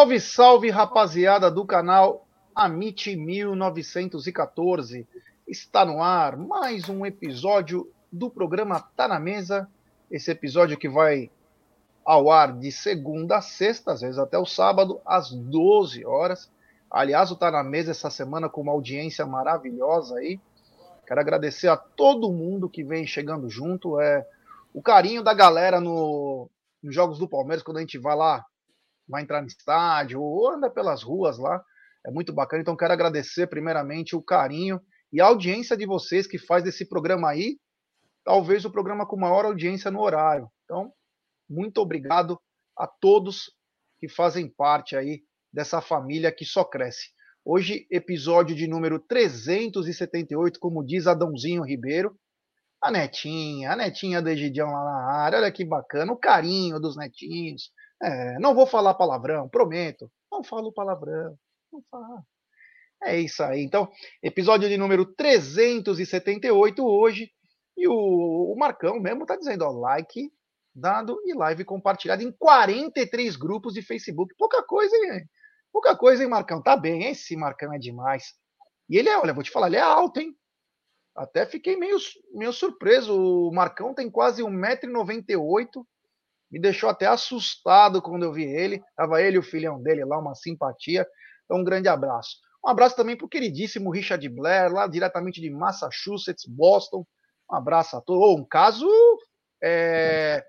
Salve, salve, rapaziada do canal Amit 1914. Está no ar mais um episódio do programa Tá na Mesa. Esse episódio que vai ao ar de segunda a sexta, às vezes até o sábado, às 12 horas. Aliás, o Tá na Mesa essa semana com uma audiência maravilhosa aí. Quero agradecer a todo mundo que vem chegando junto. É o carinho da galera no, nos jogos do Palmeiras, quando a gente vai lá, vai entrar no estádio ou anda pelas ruas lá. É muito bacana. Então, quero agradecer primeiramente o carinho e a audiência de vocês que faz desse programa aí, talvez o programa com maior audiência no horário. Então, muito obrigado a todos que fazem parte aí dessa família que só cresce. Hoje, episódio de número 378, como diz Adãozinho Ribeiro. A netinha, a netinha do Egidião lá na área, olha que bacana, o carinho dos netinhos. É, não vou falar palavrão, prometo. Não falo palavrão, não falo. É isso aí. Então, episódio de número 378 hoje. E o, o Marcão mesmo tá dizendo, ó, like dado e live compartilhada em 43 grupos de Facebook. Pouca coisa, hein? Pouca coisa, hein, Marcão? Tá bem, esse Marcão é demais. E ele é, olha, vou te falar, ele é alto, hein? Até fiquei meio, meio surpreso. O Marcão tem quase 1,98m. Me deixou até assustado quando eu vi ele. Tava ele e o filhão dele lá, uma simpatia. Então, um grande abraço. Um abraço também para o queridíssimo Richard Blair, lá diretamente de Massachusetts, Boston. Um abraço a todos. Oh, um caso é...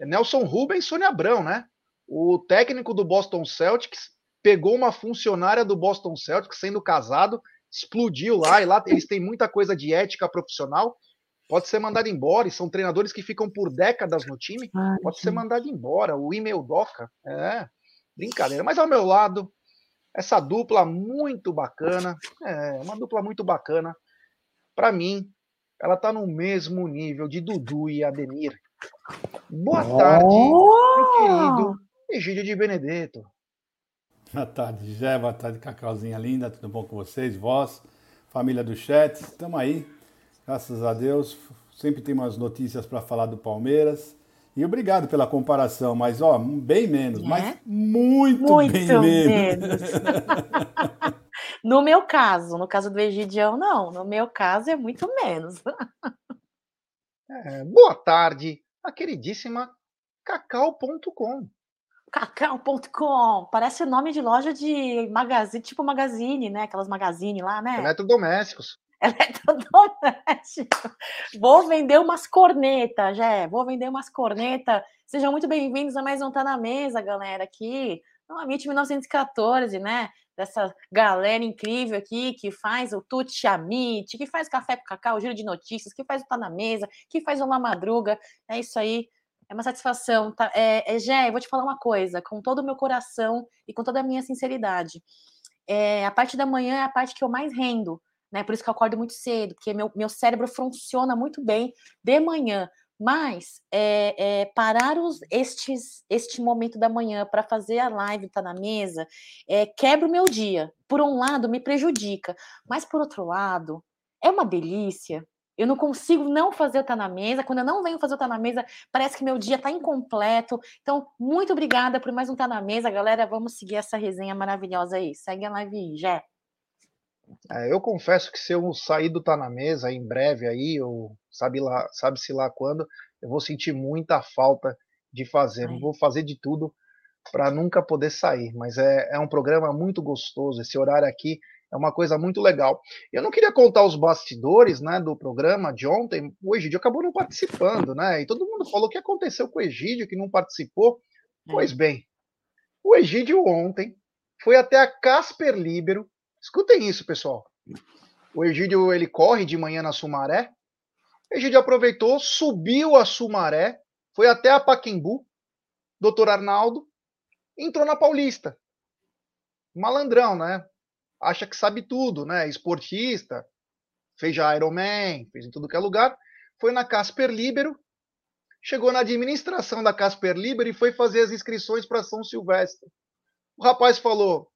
Nelson Rubens e Sônia Abrão, né? O técnico do Boston Celtics pegou uma funcionária do Boston Celtics sendo casado, explodiu lá, e lá eles têm muita coisa de ética profissional. Pode ser mandado embora, e são treinadores que ficam por décadas no time. Ai, pode ser mandado embora. O e-mail doca. É, brincadeira. Mas ao meu lado, essa dupla muito bacana. É, uma dupla muito bacana. Para mim, ela tá no mesmo nível de Dudu e Ademir. Boa tarde, oh! meu querido Egídio de Benedetto. Boa tarde, Gé. Boa tarde, Cacauzinha linda. Tudo bom com vocês? Vós, família do chat. Estamos aí, graças a Deus. Sempre tem umas notícias para falar do Palmeiras. E obrigado pela comparação, mas ó, bem menos, é? mas muito, muito bem menos. menos. no meu caso, no caso do Egidião, não. No meu caso é muito menos. É, boa tarde, a queridíssima cacau.com. Cacau.com, parece o nome de loja de magazine, tipo magazine, né? Aquelas magazine lá, né? Eletrodomésticos. Eletrodoméstico. Vou vender umas cornetas, já. Vou vender umas cornetas. Sejam muito bem-vindos a mais um Tá na Mesa, galera, aqui. MIT 1914, né? Dessa galera incrível aqui que faz o Tuti Amit, que faz Café com Cacau, Giro de Notícias, que faz o Tá na Mesa, que faz o La Madruga. É isso aí. É uma satisfação. Tá? É, é, Gé, eu vou te falar uma coisa, com todo o meu coração e com toda a minha sinceridade. É, a parte da manhã é a parte que eu mais rendo, né? Por isso que eu acordo muito cedo, porque meu, meu cérebro funciona muito bem de manhã. Mas é, é, parar os, estes, este momento da manhã para fazer a live, tá na mesa, é, quebra o meu dia. Por um lado, me prejudica, mas por outro lado, é uma delícia, eu não consigo não fazer o Tá na Mesa. Quando eu não venho fazer o Tá na Mesa, parece que meu dia tá incompleto. Então, muito obrigada por mais um Tá na Mesa, galera. Vamos seguir essa resenha maravilhosa aí. Segue a live Jé. É, eu confesso que se eu sair do Tá na Mesa em breve aí, ou sabe lá, sabe-se lá quando, eu vou sentir muita falta de fazer. Ai. Vou fazer de tudo para nunca poder sair. Mas é, é um programa muito gostoso. Esse horário aqui é uma coisa muito legal. Eu não queria contar os bastidores né, do programa de ontem. O Egídio acabou não participando, né? E todo mundo falou o que aconteceu com o Egídio, que não participou. Pois é. bem, o Egídio ontem foi até a Casper Libero. Escutem isso, pessoal. O Egídio ele corre de manhã na Sumaré. Egídio aproveitou, subiu a Sumaré, foi até a Paquembu, doutor Arnaldo, entrou na Paulista. Malandrão, né? acha que sabe tudo, né? Esportista, fez já Ironman, fez em tudo que é lugar. Foi na Casper Libero, chegou na administração da Casper Libero e foi fazer as inscrições para São Silvestre. O rapaz falou: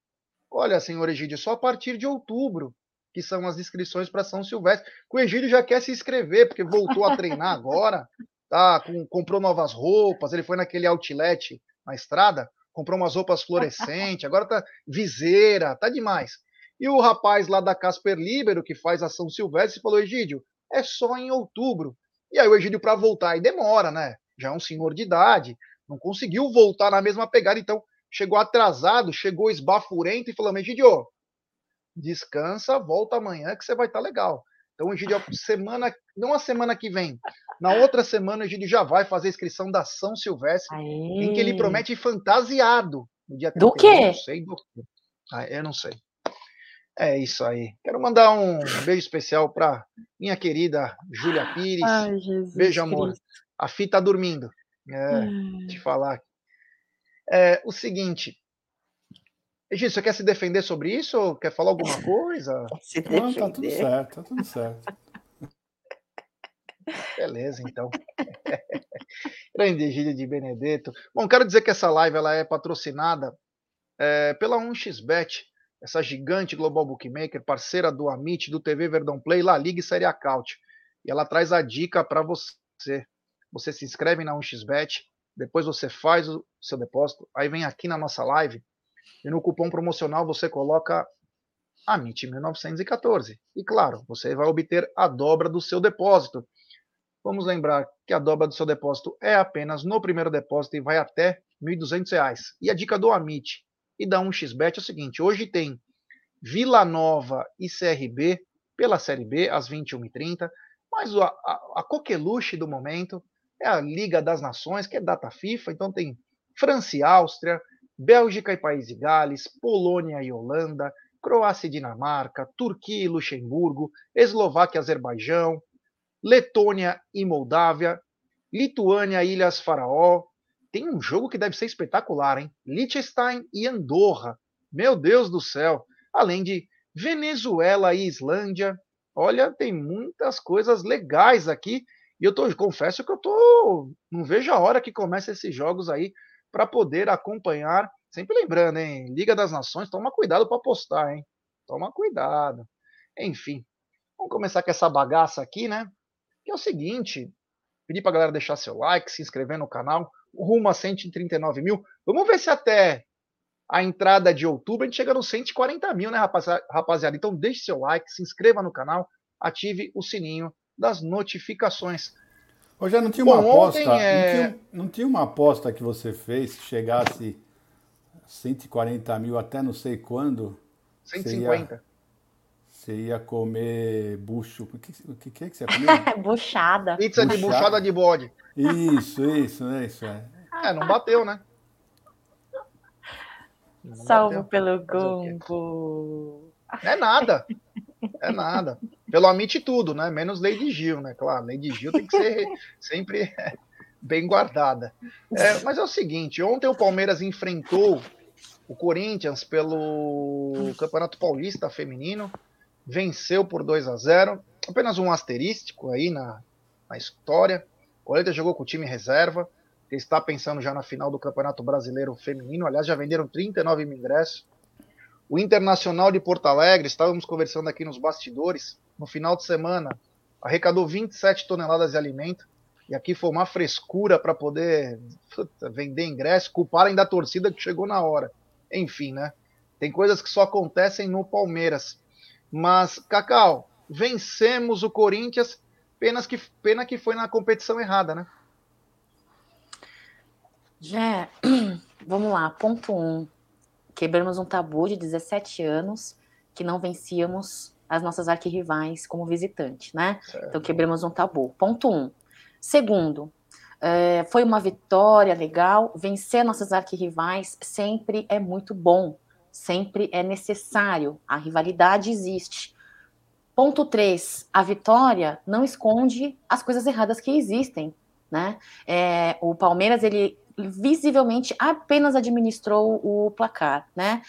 Olha, senhor Egídio, só a partir de outubro que são as inscrições para São Silvestre. O Egídio já quer se inscrever, porque voltou a treinar agora, tá? Com, comprou novas roupas, ele foi naquele outlet na estrada, comprou umas roupas fluorescentes, agora tá viseira, tá demais. E o rapaz lá da Casper Libero, que faz a São Silvestre, falou: Egídio, é só em outubro. E aí o Egídio, para voltar, e demora, né? Já é um senhor de idade, não conseguiu voltar na mesma pegada, então chegou atrasado, chegou esbafurento e falou: Egídio, descansa, volta amanhã que você vai estar tá legal. Então, Egídio, semana, não a semana que vem, na outra semana, o Egídio já vai fazer a inscrição da São Silvestre, Aê. em que ele promete fantasiado no dia Do quê? Não sei, do... Ah, eu não sei. É isso aí. Quero mandar um beijo especial para minha querida Júlia Pires. Ai, Jesus beijo, amor. Cristo. A Fi tá dormindo. É, te falar. É, o seguinte. Egídio, você quer se defender sobre isso? Ou quer falar alguma coisa? Se Não, tá tudo certo, tá tudo certo. Beleza, então. Grande Egídio de Benedetto. Bom, quero dizer que essa live ela é patrocinada é, pela 1xBet essa gigante global bookmaker, parceira do Amit, do TV Verdão Play, La Liga e Série Acaute. E ela traz a dica para você. Você se inscreve na 1xBet, depois você faz o seu depósito, aí vem aqui na nossa live e no cupom promocional você coloca AMIT 1914. E claro, você vai obter a dobra do seu depósito. Vamos lembrar que a dobra do seu depósito é apenas no primeiro depósito e vai até R$ 1.200. E a dica do Amit e da 1xBet é o seguinte: hoje tem Vila Nova e CRB pela Série B às 21h30, mas a, a, a coqueluche do momento é a Liga das Nações, que é data FIFA, então tem França e Áustria, Bélgica e País de Gales, Polônia e Holanda, Croácia e Dinamarca, Turquia e Luxemburgo, Eslováquia e Azerbaijão, Letônia e Moldávia, Lituânia e Ilhas Faraó, tem um jogo que deve ser espetacular, hein? Liechtenstein e Andorra. Meu Deus do céu. Além de Venezuela e Islândia. Olha, tem muitas coisas legais aqui. E eu tô, confesso que eu tô. Não vejo a hora que começa esses jogos aí para poder acompanhar. Sempre lembrando, hein? Liga das Nações, toma cuidado para postar, hein? Toma cuidado. Enfim, vamos começar com essa bagaça aqui, né? Que é o seguinte: pedir para galera deixar seu like, se inscrever no canal rumo a 139 mil. Vamos ver se até a entrada de outubro a gente chega nos 140 mil, né, rapaziada? Então deixe seu like, se inscreva no canal, ative o sininho das notificações. Hoje já não tinha uma Bom, aposta, é... não, tinha, não, tinha, uma aposta que você fez se chegasse 140 mil até não sei quando? 150. Você ia, você ia comer bucho. O que, o que, é que você ia comer? buchada. Pizza buchada. de buchada de bode. Isso, isso, é isso. É, é não bateu, né? Não Salvo bateu. pelo gongo. É nada. É nada. Pelo Amit tudo, né? Menos Lady Gil, né? Claro, Lady Gil tem que ser sempre bem guardada. É, mas é o seguinte, ontem o Palmeiras enfrentou o Corinthians pelo Campeonato Paulista Feminino, venceu por 2 a 0 apenas um asterístico aí na, na história. O Corinthians jogou com o time reserva, está pensando já na final do Campeonato Brasileiro Feminino. Aliás, já venderam 39 mil ingressos. O Internacional de Porto Alegre, estávamos conversando aqui nos bastidores, no final de semana, arrecadou 27 toneladas de alimento. E aqui foi uma frescura para poder puta, vender ingresso, culparem da torcida que chegou na hora. Enfim, né? Tem coisas que só acontecem no Palmeiras. Mas, Cacau, vencemos o Corinthians Penas que, pena que foi na competição errada, né? Já, vamos lá, ponto um. Quebramos um tabu de 17 anos que não vencíamos as nossas arquirrivais como visitante, né? Certo. Então quebramos um tabu. Ponto um. Segundo, é, foi uma vitória legal. Vencer nossas arquirrivais sempre é muito bom, sempre é necessário. A rivalidade existe. Ponto 3, a vitória não esconde as coisas erradas que existem, né? É, o Palmeiras, ele visivelmente apenas administrou o placar, né?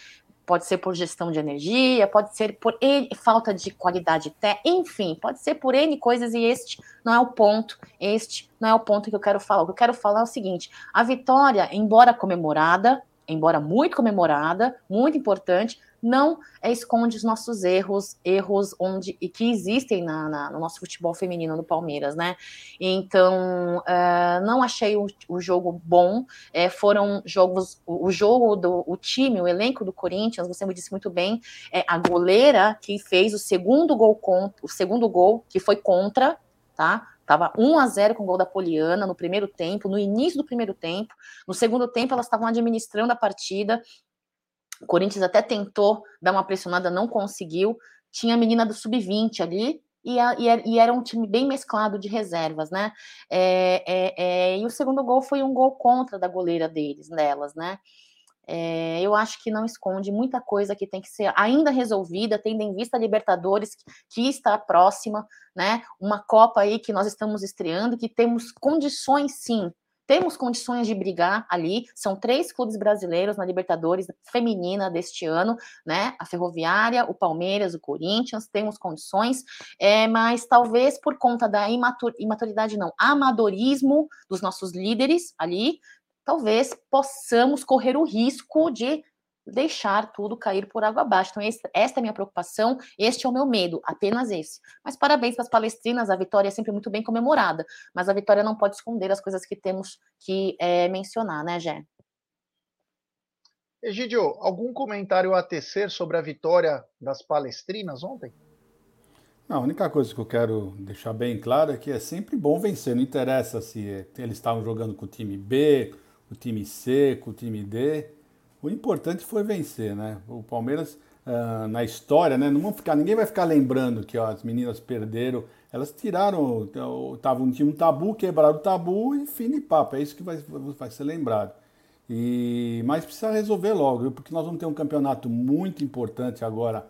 Pode ser por gestão de energia, pode ser por N, falta de qualidade técnica, enfim, pode ser por N coisas e este não é o ponto, este não é o ponto que eu quero falar. O que eu quero falar é o seguinte: a vitória, embora comemorada, embora muito comemorada, muito importante, não esconde os nossos erros, erros onde e que existem na, na, no nosso futebol feminino do Palmeiras, né? Então, uh, não achei o, o jogo bom. É, foram jogos, o, o, jogo do o time, o elenco do Corinthians, você me disse muito bem, é a goleira que fez o segundo gol contra, o segundo gol que foi contra, tá? Tava 1 a 0 com o gol da Poliana no primeiro tempo, no início do primeiro tempo. No segundo tempo, elas estavam administrando a partida. O Corinthians até tentou dar uma pressionada, não conseguiu. Tinha a menina do sub-20 ali, e, era um time bem mesclado de reservas, né? É, é, é, e o segundo gol foi um gol contra da goleira deles, delas, né? É, eu acho que não esconde muita coisa que tem que ser ainda resolvida, tendo em vista a Libertadores, que está próxima, né? Uma Copa aí que nós estamos estreando, que temos condições sim temos condições de brigar ali. São três clubes brasileiros na Libertadores feminina deste ano, né? A Ferroviária, o Palmeiras, o Corinthians. Temos condições, é, mas talvez por conta da imatur imaturidade, não, amadorismo dos nossos líderes ali, talvez possamos correr o risco de deixar tudo cair por água abaixo. Então, esse, esta é a minha preocupação, este é o meu medo, apenas esse. Mas parabéns para as palestrinas, a vitória é sempre muito bem comemorada, mas a vitória não pode esconder as coisas que temos que é, mencionar, né, Gé? Egidio, algum comentário a tecer sobre a vitória das palestrinas ontem? Não, a única coisa que eu quero deixar bem claro é que é sempre bom vencer, não interessa se eles estavam jogando com o time B, o time C, com o time D. O importante foi vencer, né? O Palmeiras, uh, na história, né? Não vão ficar, ninguém vai ficar lembrando que ó, as meninas perderam. Elas tiraram, tava, tinha um tabu, quebraram o tabu e fim de papo. É isso que vai, vai ser lembrado. E, mas precisa resolver logo, porque nós vamos ter um campeonato muito importante agora,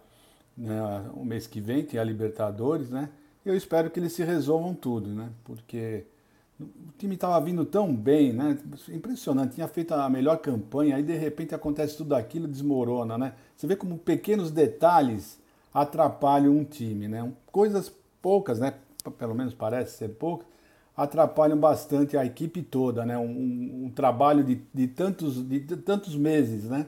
né, o mês que vem, que é a Libertadores, né? Eu espero que eles se resolvam tudo, né? Porque o time estava vindo tão bem, né? Impressionante, tinha feito a melhor campanha, aí de repente acontece tudo aquilo, desmorona, né? Você vê como pequenos detalhes atrapalham um time, né? Coisas poucas, né? Pelo menos parece ser poucas, atrapalham bastante a equipe toda, né? Um, um trabalho de, de, tantos, de, de tantos meses, né?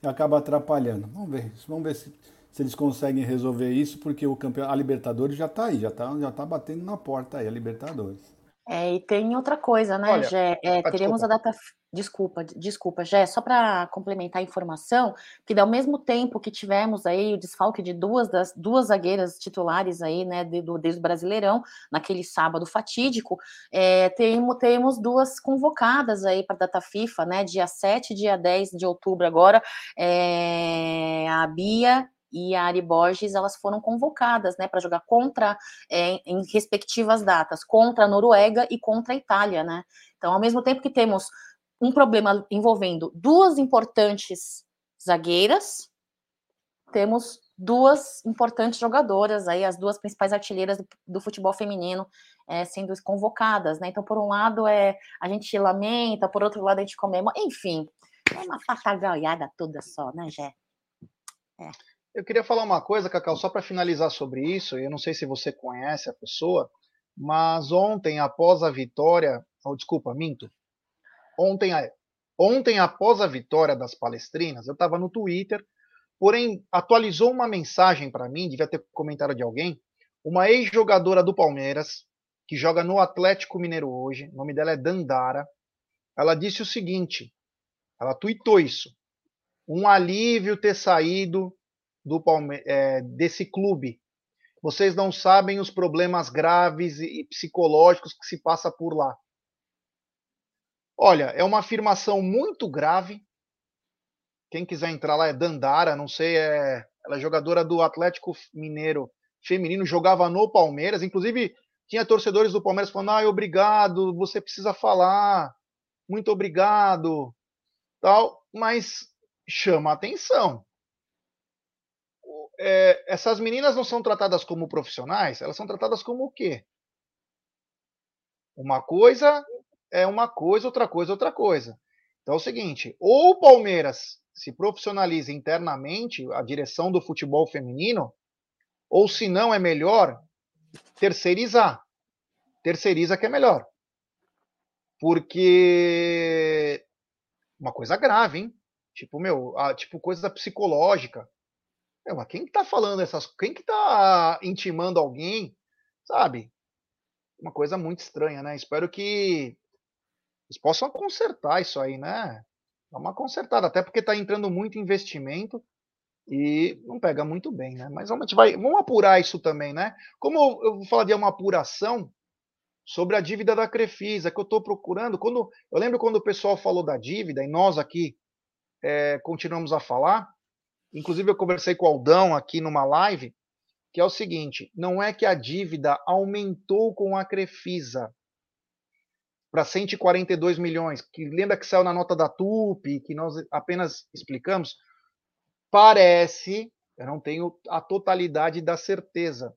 Acaba atrapalhando. Vamos ver, vamos ver se, se eles conseguem resolver isso, porque o campeão, a Libertadores já está aí, já está já tá batendo na porta aí, a Libertadores. É, e tem outra coisa, né, Olha, Gé? É, ah, teremos desculpa. a data. Desculpa, desculpa, Gé, só para complementar a informação, que ao mesmo tempo que tivemos aí o desfalque de duas das duas zagueiras titulares aí, né, do, desde o Brasileirão, naquele sábado fatídico, é, temos, temos duas convocadas aí para a data FIFA, né, dia 7 e dia 10 de outubro agora, é, a Bia e a Ari Borges elas foram convocadas né, para jogar contra, é, em respectivas datas, contra a Noruega e contra a Itália. Né? Então, ao mesmo tempo que temos um problema envolvendo duas importantes zagueiras, temos duas importantes jogadoras, aí as duas principais artilheiras do, futebol feminino é, sendo convocadas, né? Então, por um lado, é a gente lamenta, por outro lado, a gente comemora, enfim, é uma papagaiada toda só, né, Jé? É. Eu queria falar uma coisa, Cacau, só para finalizar sobre isso. Eu não sei se você conhece a pessoa, mas ontem, após a vitória, oh, desculpa, minto. Ontem, ontem, após a vitória das palestrinas, eu estava no Twitter, porém atualizou uma mensagem para mim, devia ter comentário de alguém, uma ex-jogadora do Palmeiras, que joga no Atlético Mineiro hoje, o nome dela é Dandara. Ela disse o seguinte: ela tweetou isso. Um alívio ter saído do Palme é, desse clube. Vocês não sabem os problemas graves e psicológicos que se passa por lá. Olha, é uma afirmação muito grave. Quem quiser entrar lá é Dandara, não sei, é, ela é jogadora do Atlético Mineiro feminino, jogava no Palmeiras, inclusive tinha torcedores do Palmeiras falando: "Ah, obrigado, você precisa falar. Muito obrigado." Tal, mas chama atenção é, essas meninas não são tratadas como profissionais, elas são tratadas como o quê? Uma coisa é uma coisa, outra coisa é outra coisa. Então é o seguinte: ou o Palmeiras se profissionaliza internamente a direção do futebol feminino, ou se não é melhor terceirizar. Terceiriza que é melhor. Porque uma coisa grave, hein? Tipo, meu, a, tipo coisa psicológica Mas quem que tá falando essas Quem que tá intimando alguém, sabe? Uma coisa muito estranha, né? Espero que eles possam consertar isso aí, né? Dá uma consertada, até porque tá entrando muito investimento e não pega muito bem, né? Mas vamos, vai, vamos apurar isso também, né? Como eu vou falar de uma apuração sobre a dívida da Crefisa, que eu estou procurando. Quando Eu lembro quando o pessoal falou da dívida, e nós aqui é, continuamos a falar, inclusive eu conversei com o Aldão aqui numa live, que é o seguinte: não é que a dívida aumentou com a Crefisa para 142 milhões, que lembra que saiu na nota da TUP, que nós apenas explicamos, Parece, eu não tenho a totalidade da certeza,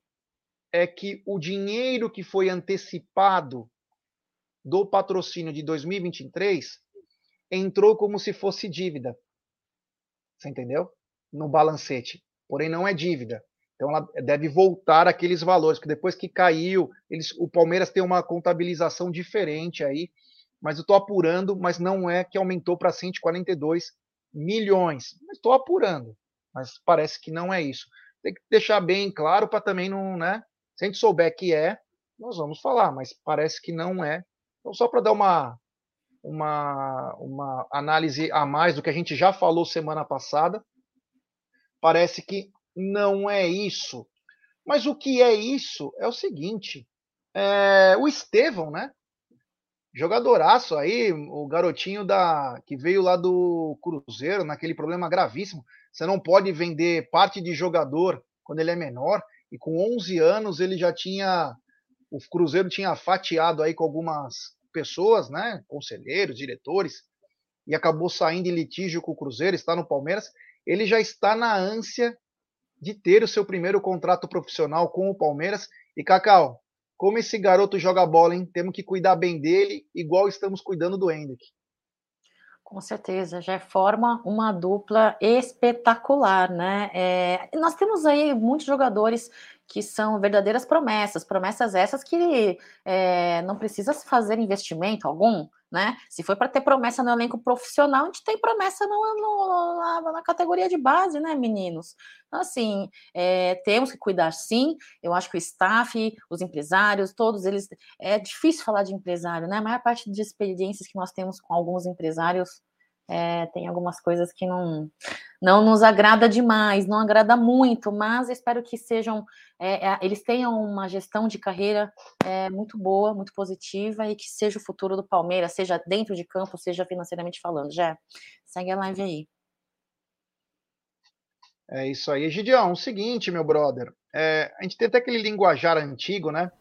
é que o dinheiro que foi antecipado do patrocínio de 2023 entrou como se fosse dívida. Você entendeu? No balancete. Porém, não é dívida. Então, ela deve voltar aqueles valores, que depois que caiu, eles, o Palmeiras tem uma contabilização diferente aí, mas eu estou apurando, mas não é que aumentou para 142 milhões. Estou apurando, mas parece que não é isso. Tem que deixar bem claro para também não, né? Se a gente souber que é, nós vamos falar, mas parece que não é. Então, só para dar uma, uma, uma análise a mais do que a gente já falou semana passada, parece que não é isso. Mas o que é isso é o seguinte: é, o Estevão, né? Jogadoraço aí, o garotinho da que veio lá do Cruzeiro, naquele problema gravíssimo. Você não pode vender parte de jogador quando ele é menor, e com 11 anos ele já tinha o Cruzeiro tinha fatiado aí com algumas pessoas, né, conselheiros, diretores, e acabou saindo em litígio com o Cruzeiro, está no Palmeiras. Ele já está na ânsia de ter o seu primeiro contrato profissional com o Palmeiras. E Cacau, como esse garoto joga bola, hein? Temos que cuidar bem dele, igual estamos cuidando do Hendrick. Com certeza, já forma uma dupla espetacular, né? É, nós temos aí muitos jogadores que são verdadeiras promessas, promessas essas que é, não precisa fazer investimento algum, né? Se foi para ter promessa no elenco profissional, a gente tem promessa no, no, na, na, categoria de base, né, meninos? Então, assim, é, temos que cuidar sim. Eu acho que o staff, os empresários, todos eles. É difícil falar de empresário, né? A maior parte de experiências que nós temos com alguns empresários é, tem algumas coisas que não, não nos agrada demais, não agrada muito, mas espero que sejam, é, é, eles tenham uma gestão de carreira é, muito boa, muito positiva e que seja o futuro do Palmeiras, seja dentro de campo, seja financeiramente falando. Já segue a live aí. É isso aí, Gideão. O seguinte, meu brother, é, a gente tem até aquele linguajar antigo, né?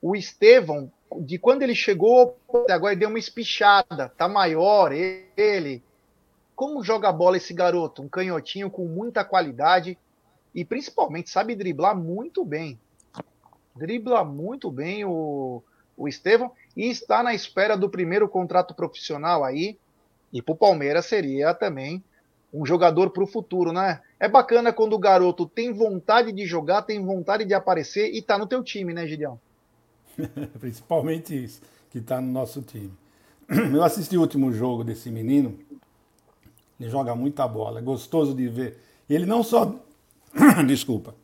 O Estevão, de quando ele chegou agora, ele deu uma espichada, tá maior, ele. Como joga bola esse garoto? Um canhotinho com muita qualidade e principalmente sabe driblar muito bem. Dribla muito bem o, o Estevão e está na espera do primeiro contrato profissional aí. E para o Palmeiras seria também um jogador para o futuro, né? É bacana quando o garoto tem vontade de jogar, tem vontade de aparecer e está no teu time, né, Gideão? Principalmente isso, que está no nosso time. Eu assisti o último jogo desse menino, ele joga muita bola, é gostoso de ver. Ele não só. Desculpa.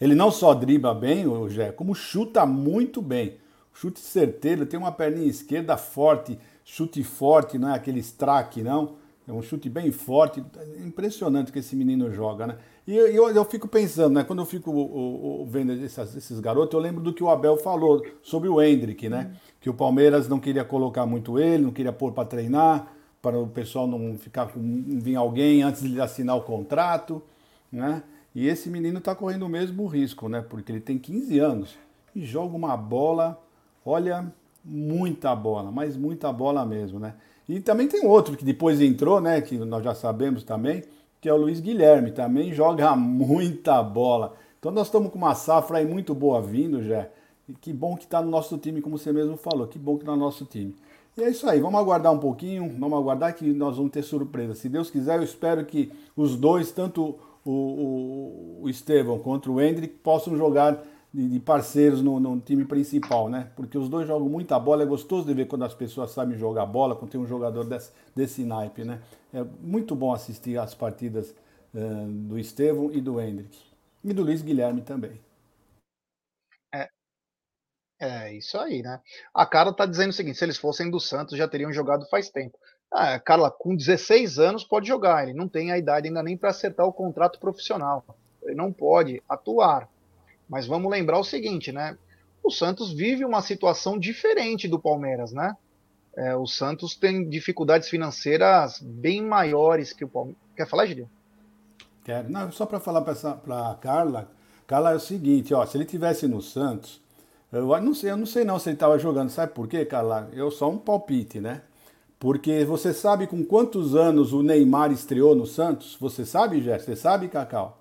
Ele não só dribla bem, o Gé, como chuta muito bem. Chute certeiro, tem uma perninha esquerda forte, chute forte, não é aquele strack, não. É um chute bem forte. É impressionante que esse menino joga, né? E eu, eu fico pensando, né? Quando eu fico o, o, vendo esses, esses, garotos, eu lembro do que o Abel falou sobre o Hendrick, né? Que o Palmeiras não queria colocar muito ele, não queria pôr para treinar, para o pessoal não ficar com vir alguém antes de assinar o contrato, né? E esse menino está correndo o mesmo risco, né? Porque ele tem 15 anos e joga uma bola, olha, muita bola, mas muita bola mesmo, né? E também tem outro que depois entrou, né? Que nós já sabemos também, que é o Luiz Guilherme, também joga muita bola. Então nós estamos com uma safra aí muito boa vindo, já. E que bom que está no nosso time, como você mesmo falou, que bom que está no nosso time. E é isso aí, vamos aguardar um pouquinho, vamos aguardar que nós vamos ter surpresa. Se Deus quiser, eu espero que os dois, tanto o, o, o Estevão quanto o Hendrick, possam jogar de, de parceiros no, no, time principal, né? Porque os dois jogam muita bola, é gostoso de ver quando as pessoas sabem jogar bola, quando tem um jogador desse, desse naipe, né? É muito bom assistir as partidas uh, do Estevão e do Hendrick. E do Luiz Guilherme também. É, é isso aí, né? A Carla tá dizendo o seguinte: se eles fossem do Santos, já teriam jogado faz tempo. Ah, Carla, com 16 anos pode jogar, ele não tem a idade ainda nem para acertar o contrato profissional. Ele não pode atuar. Mas vamos lembrar o seguinte, né? O Santos vive uma situação diferente do Palmeiras, né? É, o Santos tem dificuldades financeiras bem maiores que o Palmeiras. Quer falar, Gideon? Quero. Não, só para falar para a Carla. Carla, é o seguinte, ó, se ele tivesse no Santos, eu não sei, eu não sei não se ele estava jogando. Sabe por quê, Carla? Eu só um palpite, né? Porque você sabe com quantos anos o Neymar estreou no Santos? Você sabe, Jé? Você sabe, Cacau?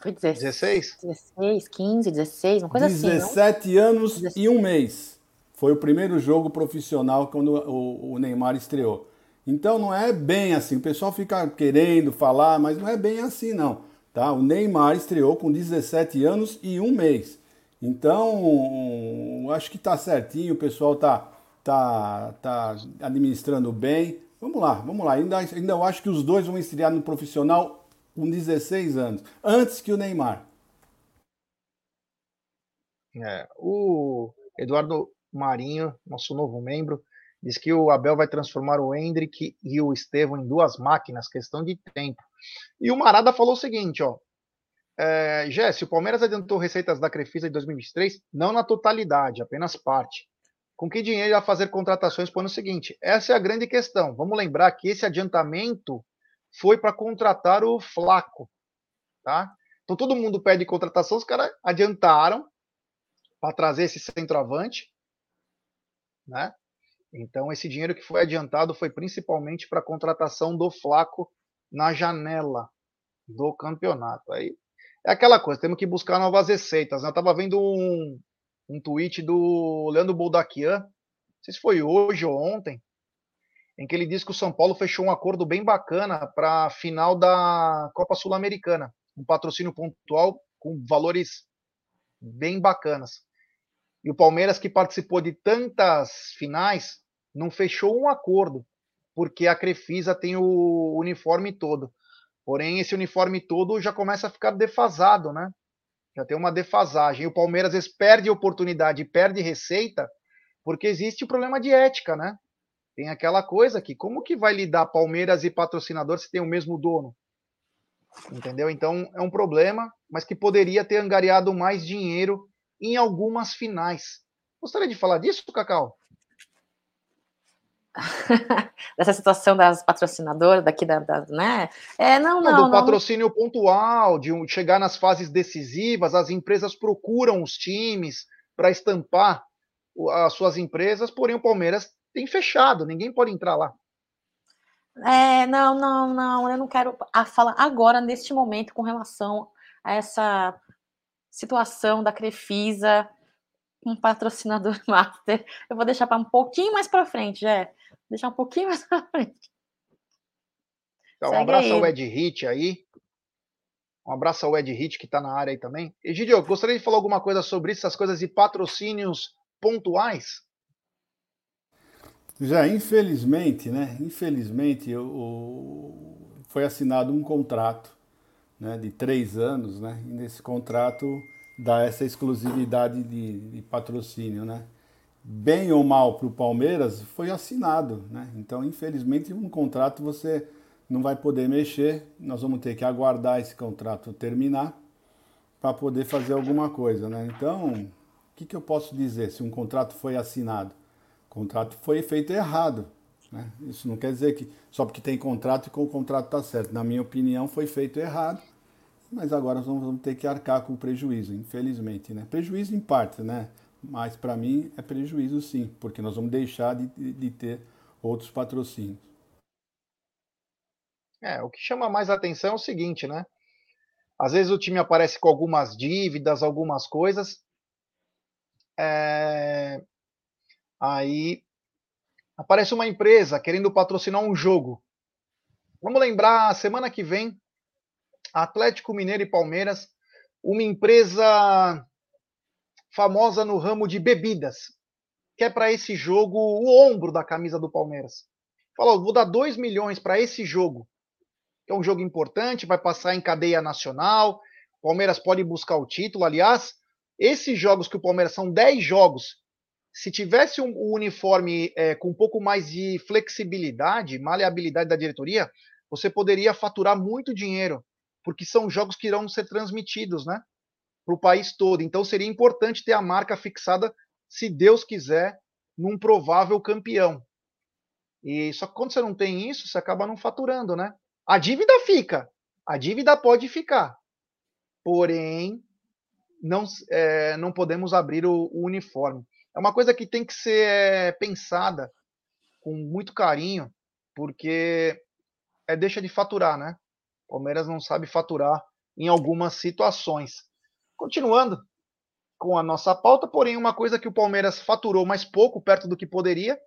Foi 16? 16, 15, 16, uma coisa 17 assim. 17 anos 16. e um mês. Foi o primeiro jogo profissional quando o, o, Neymar estreou. Então não é bem assim. O pessoal fica querendo falar, mas não é bem assim, não. Tá? O Neymar estreou com 17 anos e um mês. Então, acho que está certinho, o pessoal está tá, tá administrando bem. Vamos lá, vamos lá. Ainda, ainda eu acho que os dois vão estrear no profissional com 16 anos, antes que o Neymar. É, o Eduardo Marinho, nosso novo membro, diz que o Abel vai transformar o Hendrick e o Estevão em duas máquinas, questão de tempo. E o Marada falou o seguinte, ó. É, Jesse, o Palmeiras adiantou receitas da Crefisa em 2023, não na totalidade, apenas parte. Com que dinheiro irá fazer contratações para o ano seguinte? Essa é a grande questão. Vamos lembrar que esse adiantamento foi para contratar o Flaco, tá? Então todo mundo pede contratação, os caras adiantaram para trazer esse centroavante, né? Então esse dinheiro que foi adiantado foi principalmente para a contratação do Flaco na janela do campeonato. Aí é aquela coisa, temos que buscar novas receitas. Né? Eu estava vendo um, um tweet do Leandro Boldaquian, não sei se foi hoje ou ontem, em que ele diz que o São Paulo fechou um acordo bem bacana para a final da Copa Sul-Americana, um patrocínio pontual com valores bem bacanas. E o Palmeiras, que participou de tantas finais, não fechou um acordo, porque a Crefisa tem o uniforme todo. Porém, esse uniforme todo já começa a ficar defasado, né? Já tem uma defasagem. E o Palmeiras às vezes perde oportunidade, perde receita, porque existe o problema de ética, né? Tem aquela coisa que como que vai lidar Palmeiras e patrocinador se tem o mesmo dono? Entendeu? Então é um problema, mas que poderia ter angariado mais dinheiro em algumas finais. Gostaria de falar disso, Cacau? Dessa situação das patrocinadoras daqui da, da né? É, não, não. não do patrocínio não... pontual, de chegar nas fases decisivas, as empresas procuram os times para estampar as suas empresas, porém o Palmeiras tem fechado, ninguém pode entrar lá. É, não, não, não, eu não quero falar agora, neste momento, com relação a essa situação da Crefisa com um patrocinador master. Eu vou deixar para um pouquinho mais para frente, já. Deixar um pouquinho mais para frente. Então, um abraço aí. ao Ed Hit aí. Um abraço ao Ed Hit que está na área aí também. Egidio, gostaria de falar alguma coisa sobre essas coisas de patrocínios pontuais? Já, infelizmente, né? Infelizmente, eu, foi assinado um contrato né, de três anos, né? E nesse contrato dá essa exclusividade de, de patrocínio, né? Bem ou mal para o Palmeiras, foi assinado, né? Então, infelizmente, um contrato você não vai poder mexer. Nós vamos ter que aguardar esse contrato terminar para poder fazer alguma coisa, né? Então, o que, que eu posso dizer se um contrato foi assinado? Contrato foi feito errado. Né? Isso não quer dizer que só porque tem contrato que o contrato está certo. Na minha opinião, foi feito errado, mas agora nós vamos ter que arcar com o prejuízo, infelizmente. Né? Prejuízo em parte, né? mas para mim é prejuízo sim, porque nós vamos deixar de, de ter outros patrocínios. É, o que chama mais atenção é o seguinte, né? Às vezes o time aparece com algumas dívidas, algumas coisas, é... Aí aparece uma empresa querendo patrocinar um jogo. Vamos lembrar, semana que vem, Atlético Mineiro e Palmeiras, uma empresa famosa no ramo de bebidas, que é para esse jogo o ombro da camisa do Palmeiras. Falou, vou dar 2 milhões para esse jogo. É um jogo importante, vai passar em cadeia nacional. O Palmeiras pode buscar o título. Aliás, esses jogos que o Palmeiras são 10 jogos. Se tivesse um, uniforme é, com um pouco mais de flexibilidade, maleabilidade da diretoria, você poderia faturar muito dinheiro, porque são jogos que irão ser transmitidos, né? Para o país todo. Então seria importante ter a marca fixada, se Deus quiser, num provável campeão. E só que quando você não tem isso, você acaba não faturando, né? A dívida fica, a dívida pode ficar, porém não, é, não podemos abrir o, o, uniforme. É uma coisa que tem que ser é, pensada com muito carinho, porque é deixa de faturar, né? Palmeiras não sabe faturar em algumas situações. Continuando com a nossa pauta, porém, uma coisa que o Palmeiras faturou mais pouco, perto do que poderia,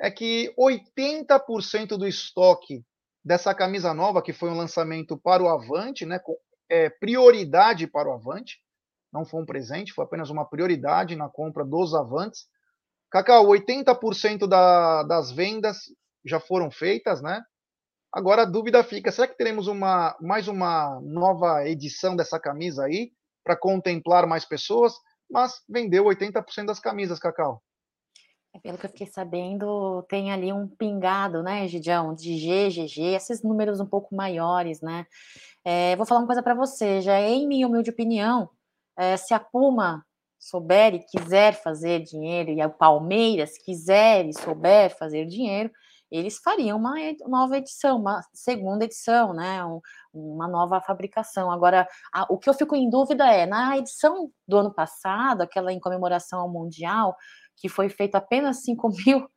é que 80% do estoque dessa camisa nova, que foi um lançamento para o Avante, né, com é, prioridade para o Avante, não foi um presente, foi apenas uma prioridade na compra dos Avantes. Cacau, 80% da, das vendas já foram feitas, né? Agora a dúvida fica: será que teremos uma, mais uma nova edição dessa camisa aí, para contemplar mais pessoas? Mas vendeu 80% das camisas, Cacau. É, pelo que eu fiquei sabendo, tem ali um pingado, né, Gidião, de GGG, esses números um pouco maiores, né? É, vou falar uma coisa para você, já em minha humilde opinião, é, se a Puma souber e quiser fazer dinheiro, e a Palmeiras quiser e souber fazer dinheiro, eles fariam uma nova edição, uma segunda edição, né? Um, uma nova fabricação. Agora, a, o que eu fico em dúvida é, na edição do ano passado, aquela em comemoração ao Mundial, que foi feito apenas 5 mil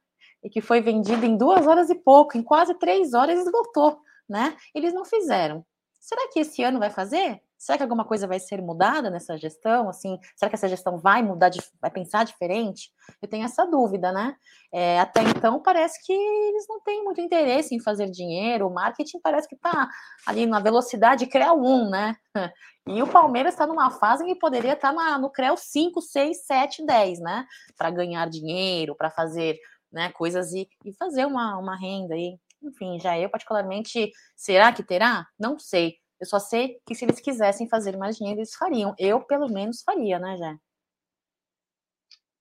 e que foi vendido em duas horas e pouco, em quase três horas esgotou, né? Eles não fizeram. Será que esse ano vai fazer? Será que alguma coisa vai ser mudada nessa gestão? Assim, será que essa gestão vai mudar, vai pensar diferente? Eu tenho essa dúvida, né? É, até então parece que eles não têm muito interesse em fazer dinheiro. O marketing parece que está ali na velocidade CREA 1, né? E o Palmeiras está numa fase que poderia estar tá no CREA 5, 6, 7, 10, né? Para ganhar dinheiro, para fazer né, coisas e, e fazer uma, uma renda aí. Enfim, já eu particularmente, será que terá? Não sei eu só sei que se eles quisessem fazer mais dinheiro, eles fariam. Eu, pelo menos, faria, né, Jé?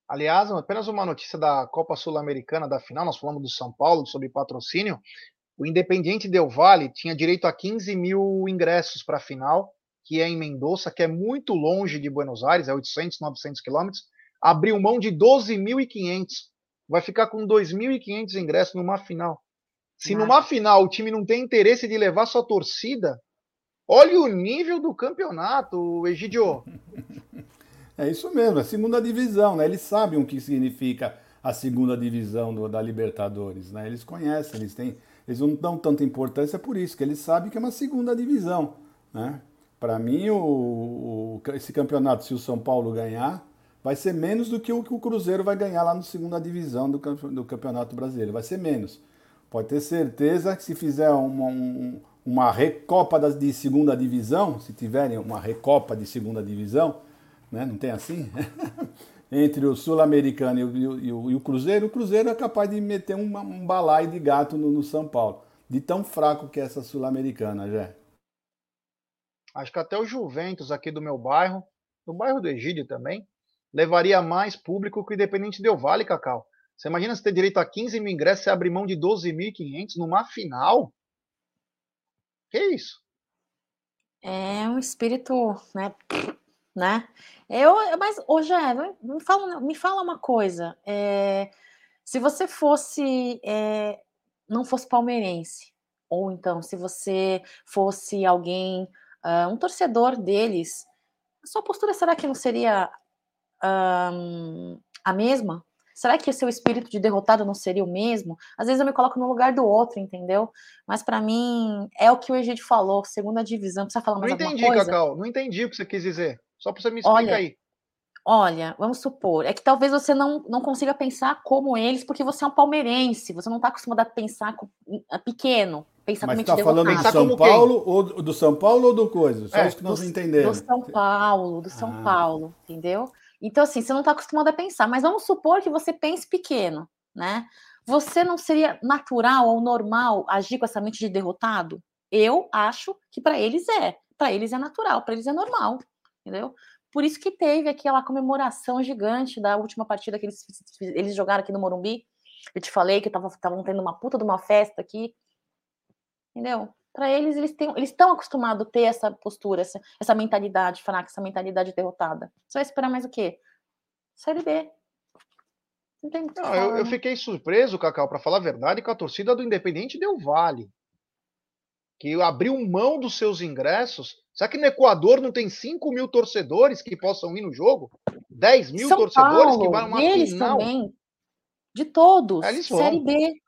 Aliás, apenas uma notícia da Copa Sul-Americana da final, nós falamos do São Paulo sobre patrocínio. O Independiente Del Valle tinha direito a 15 mil ingressos para a final, que é em Mendoza, que é muito longe de Buenos Aires, é 800, 900 quilômetros. Abriu mão de 12.500. Vai ficar com 2.500 ingressos numa final. Se Nossa. numa final o time não tem interesse de levar sua torcida, Olha o nível do campeonato, Egidio. É isso mesmo, a segunda divisão, né? Eles sabem o que significa a segunda divisão do, da Libertadores, né? Eles conhecem, eles têm, eles não dão tanta importância por isso, que eles sabem que é uma segunda divisão, né? Para mim, o, o, esse campeonato, se o São Paulo ganhar, vai ser menos do que o que o Cruzeiro vai ganhar lá na segunda divisão do, do Campeonato Brasileiro. Vai ser menos. Pode ter certeza que se fizer uma, um, uma recopa de segunda divisão, se tiverem uma recopa de segunda divisão, né? não tem assim? Entre o Sul-Americano e, e, e, o Cruzeiro, o Cruzeiro é capaz de meter um, um balaio de gato no, no, São Paulo. De tão fraco que é essa Sul-Americana, já. Acho que até o Juventus aqui do meu bairro, do bairro do Egídio também, levaria mais público que o Independente Del Vale, Cacau. Você imagina se ter direito a 15 mil ingressos e abrir mão de 12.500 numa final? Que isso? É um espírito, né? né? Eu, mas, hoje é, me fala, me fala uma coisa. É, se você fosse, é, não fosse palmeirense, ou então se você fosse alguém, uh, um torcedor deles, sua postura será que não seria a mesma? Será que o seu espírito de derrotado não seria o mesmo? Às vezes eu me coloco no lugar do outro, entendeu? Mas para mim é o que o Egídio falou, segunda divisão. Precisa falar mais não entendi, alguma coisa? Cacau. Não entendi o que você quis dizer. Só para você me explicar olha, aí. Olha, vamos supor, é que talvez você não, não consiga pensar como eles, porque você é um palmeirense, você não está acostumado a pensar pequeno, pensar Mas está falando do São Paulo ou do São Paulo ou do coisa? Só é, isso que nós do, entendemos. Do São Paulo, do São ah. Paulo, entendeu? Então, assim, você não está acostumado a pensar, mas vamos supor que você pense pequeno, né? Você não seria natural ou normal agir com essa mente de derrotado? Eu acho que para eles é. Para eles é natural, para eles é normal. Entendeu? Por isso que teve aquela comemoração gigante da última partida que eles, eles jogaram aqui no Morumbi. Eu te falei que estavam tendo uma puta de uma festa aqui. Entendeu? Para eles, eles estão eles acostumados a ter essa postura, essa, essa mentalidade fraca, essa mentalidade derrotada. Você vai esperar mais o quê? Série B. Não tem muito não, eu, eu, fiquei surpreso, Cacau, para falar a verdade, com a torcida do Independente deu vale. Que abriu mão dos seus ingressos. Será que no Equador não tem 5 mil torcedores que possam ir no jogo? 10 mil São torcedores Paulo, que vão uma eles final? Também. De todos. É, série B.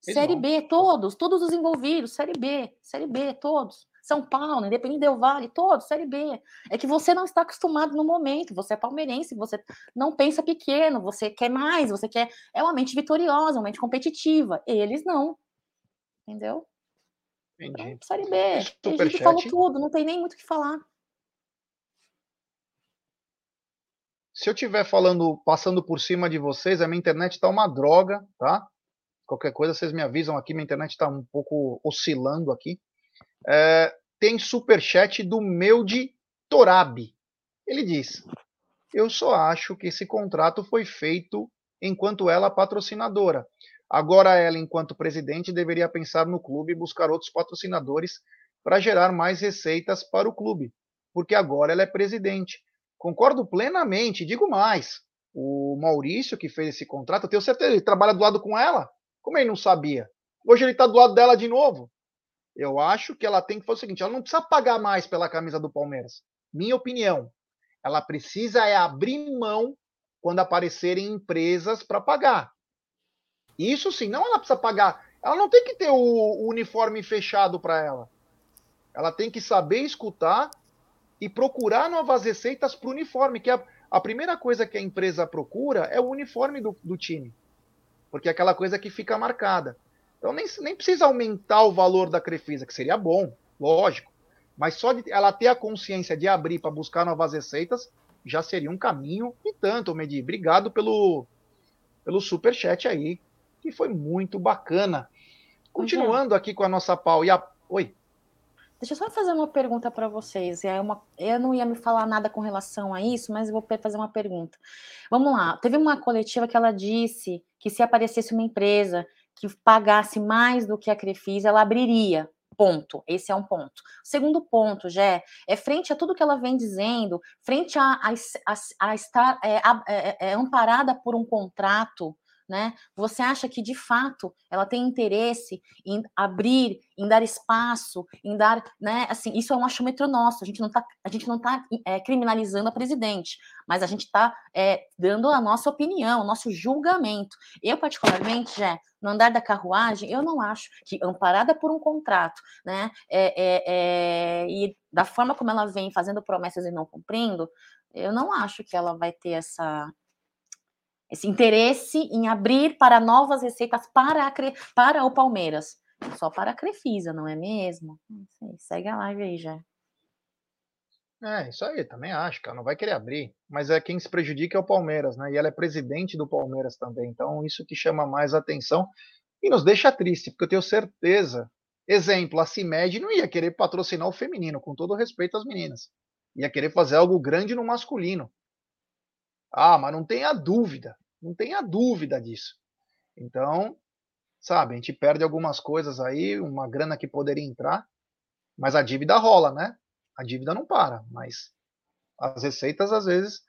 Série. B, todos. Todos os envolvidos. Série B. Série B, todos. São Paulo, Independente Del Vale, todos, Série B. É que você não está acostumado no momento, você é palmeirense, você não pensa pequeno, você quer mais, você quer. É uma mente vitoriosa, uma mente competitiva. Eles não. Entendeu? Entendi. Então, série B. Super a gente falou tudo, não tem nem muito o que falar. Se eu estiver falando, passando por cima de vocês, a minha internet está uma droga, tá? Qualquer coisa, vocês me avisam aqui, minha internet está um pouco oscilando aqui. É, tem superchat do meu de Torabi. Ele diz: Eu só acho que esse contrato foi feito enquanto ela patrocinadora. Agora ela, enquanto presidente, deveria pensar no clube e buscar outros patrocinadores para gerar mais receitas para o clube, porque agora ela é presidente. Concordo plenamente, digo mais. O Maurício, que fez esse contrato, eu tenho certeza, ele trabalha do lado com ela. Como ele não sabia? Hoje ele está do lado dela de novo. Eu acho que ela tem que fazer o seguinte: ela não precisa pagar mais pela camisa do Palmeiras. Minha opinião. Ela precisa é abrir mão quando aparecerem empresas para pagar. Isso sim, não ela precisa pagar. Ela não tem que ter o, o uniforme fechado para ela. Ela tem que saber escutar e procurar novas receitas para o uniforme, que é a, a, primeira coisa que a empresa procura é o uniforme do, do time. Porque é aquela coisa que fica marcada. Então nem, nem precisa aumentar o valor da Crefisa, que seria bom, lógico. Mas só de ela ter a consciência de abrir para buscar novas receitas já seria um caminho e tanto, Medi. Obrigado pelo, pelo super chat aí, que foi muito bacana. Continuando aqui com a nossa pau e a... Oi. Deixa eu só fazer uma pergunta para vocês. É uma, eu não ia me falar nada com relação a isso, mas vou fazer uma pergunta. Vamos lá. Teve uma coletiva que ela disse que se aparecesse uma empresa que pagasse mais do que a Crefis, ela abriria. Ponto. Esse é um ponto. Segundo ponto, Jé, é frente a tudo que ela vem dizendo, frente a, a, a, a estar é, é, é, amparada por um contrato né? Você acha que de fato ela tem interesse em abrir, em dar espaço, em dar, né? Assim, isso é um achômetro nosso. A gente não está, a gente não tá é, criminalizando a presidente, mas a gente está é, dando a nossa opinião, o nosso julgamento. Eu particularmente, já no andar da carruagem, eu não acho que amparada por um contrato, né? É, é, é e da forma como ela vem fazendo promessas e não cumprindo, eu não acho que ela vai ter essa esse interesse em abrir para novas receitas para, a, para o Palmeiras. Só para a Crefisa, não é mesmo? Segue a live aí já. É, isso aí, também acho, cara. Não vai querer abrir. Mas é quem se prejudica é o Palmeiras, né? E ela é presidente do Palmeiras também. Então, isso que chama mais atenção e nos deixa triste, porque eu tenho certeza. Exemplo, a CIMED não ia querer patrocinar o feminino, com todo respeito às meninas. Ia querer fazer algo grande no masculino. Ah, mas não tenha dúvida, não tenha dúvida disso. Então, sabe, a gente perde algumas coisas aí, uma grana que poderia entrar, mas a dívida rola, né? A dívida não para, mas as receitas às vezes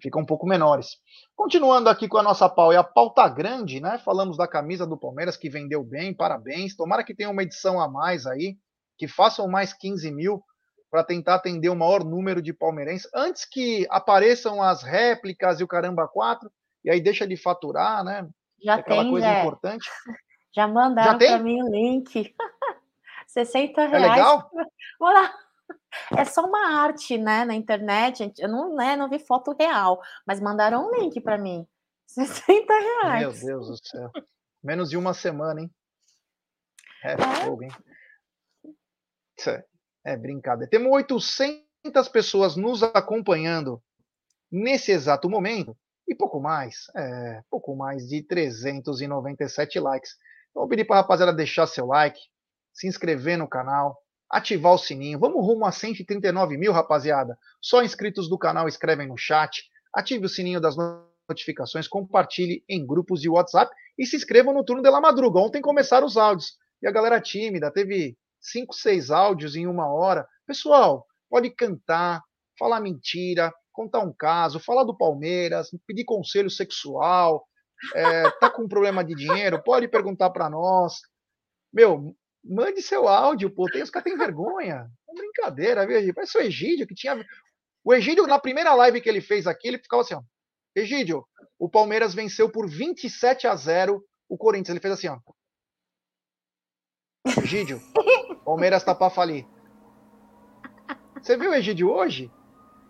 ficam um pouco menores. Continuando aqui com a nossa pau, e a pauta grande, né? Falamos da camisa do Palmeiras que vendeu bem, parabéns. Tomara que tenha uma edição a mais aí, que façam mais 15 mil para tentar atender o maior número de palmeirenses, antes que apareçam as réplicas e o caramba 4, e aí deixa de faturar, né? Já é aquela tem, coisa já. importante. Já mandaram para mim o link. 60 reais. É legal? É só uma arte, né, na internet. Eu não, né, não vi foto real, mas mandaram um link para mim. 60 reais. Meu Deus do céu. Menos de uma semana, hein? É, é. fogo, hein? Isso é. É brincadeira. Temos 800 pessoas nos acompanhando nesse exato momento. e pouco mais, é, pouco mais de 397 likes. Então, vou pedir para a rapaziada deixar seu like, se inscrever no canal, ativar o sininho. Vamos rumo a 139 mil, rapaziada. Só inscritos do canal escrevem no chat. Ative o sininho das notificações, compartilhe em grupos de WhatsApp e se inscrevam no turno de la madruga. Ontem começaram os áudios e a galera tímida teve cinco, seis áudios em uma hora. Pessoal, pode cantar, falar mentira, contar um caso, falar do Palmeiras, pedir conselho sexual, é, tá com problema de dinheiro, pode perguntar para nós. Meu, mande seu áudio, pô, tem os caras têm vergonha. É brincadeira, viu? Parece o Egídio que tinha. O Egídio, na primeira live que ele fez aqui, ele ficava assim, ó. Egídio, o Palmeiras venceu por 27 a 0 o Corinthians. Ele fez assim, ó. Egídio, Palmeiras tá pra falir. Você viu o Egídio hoje?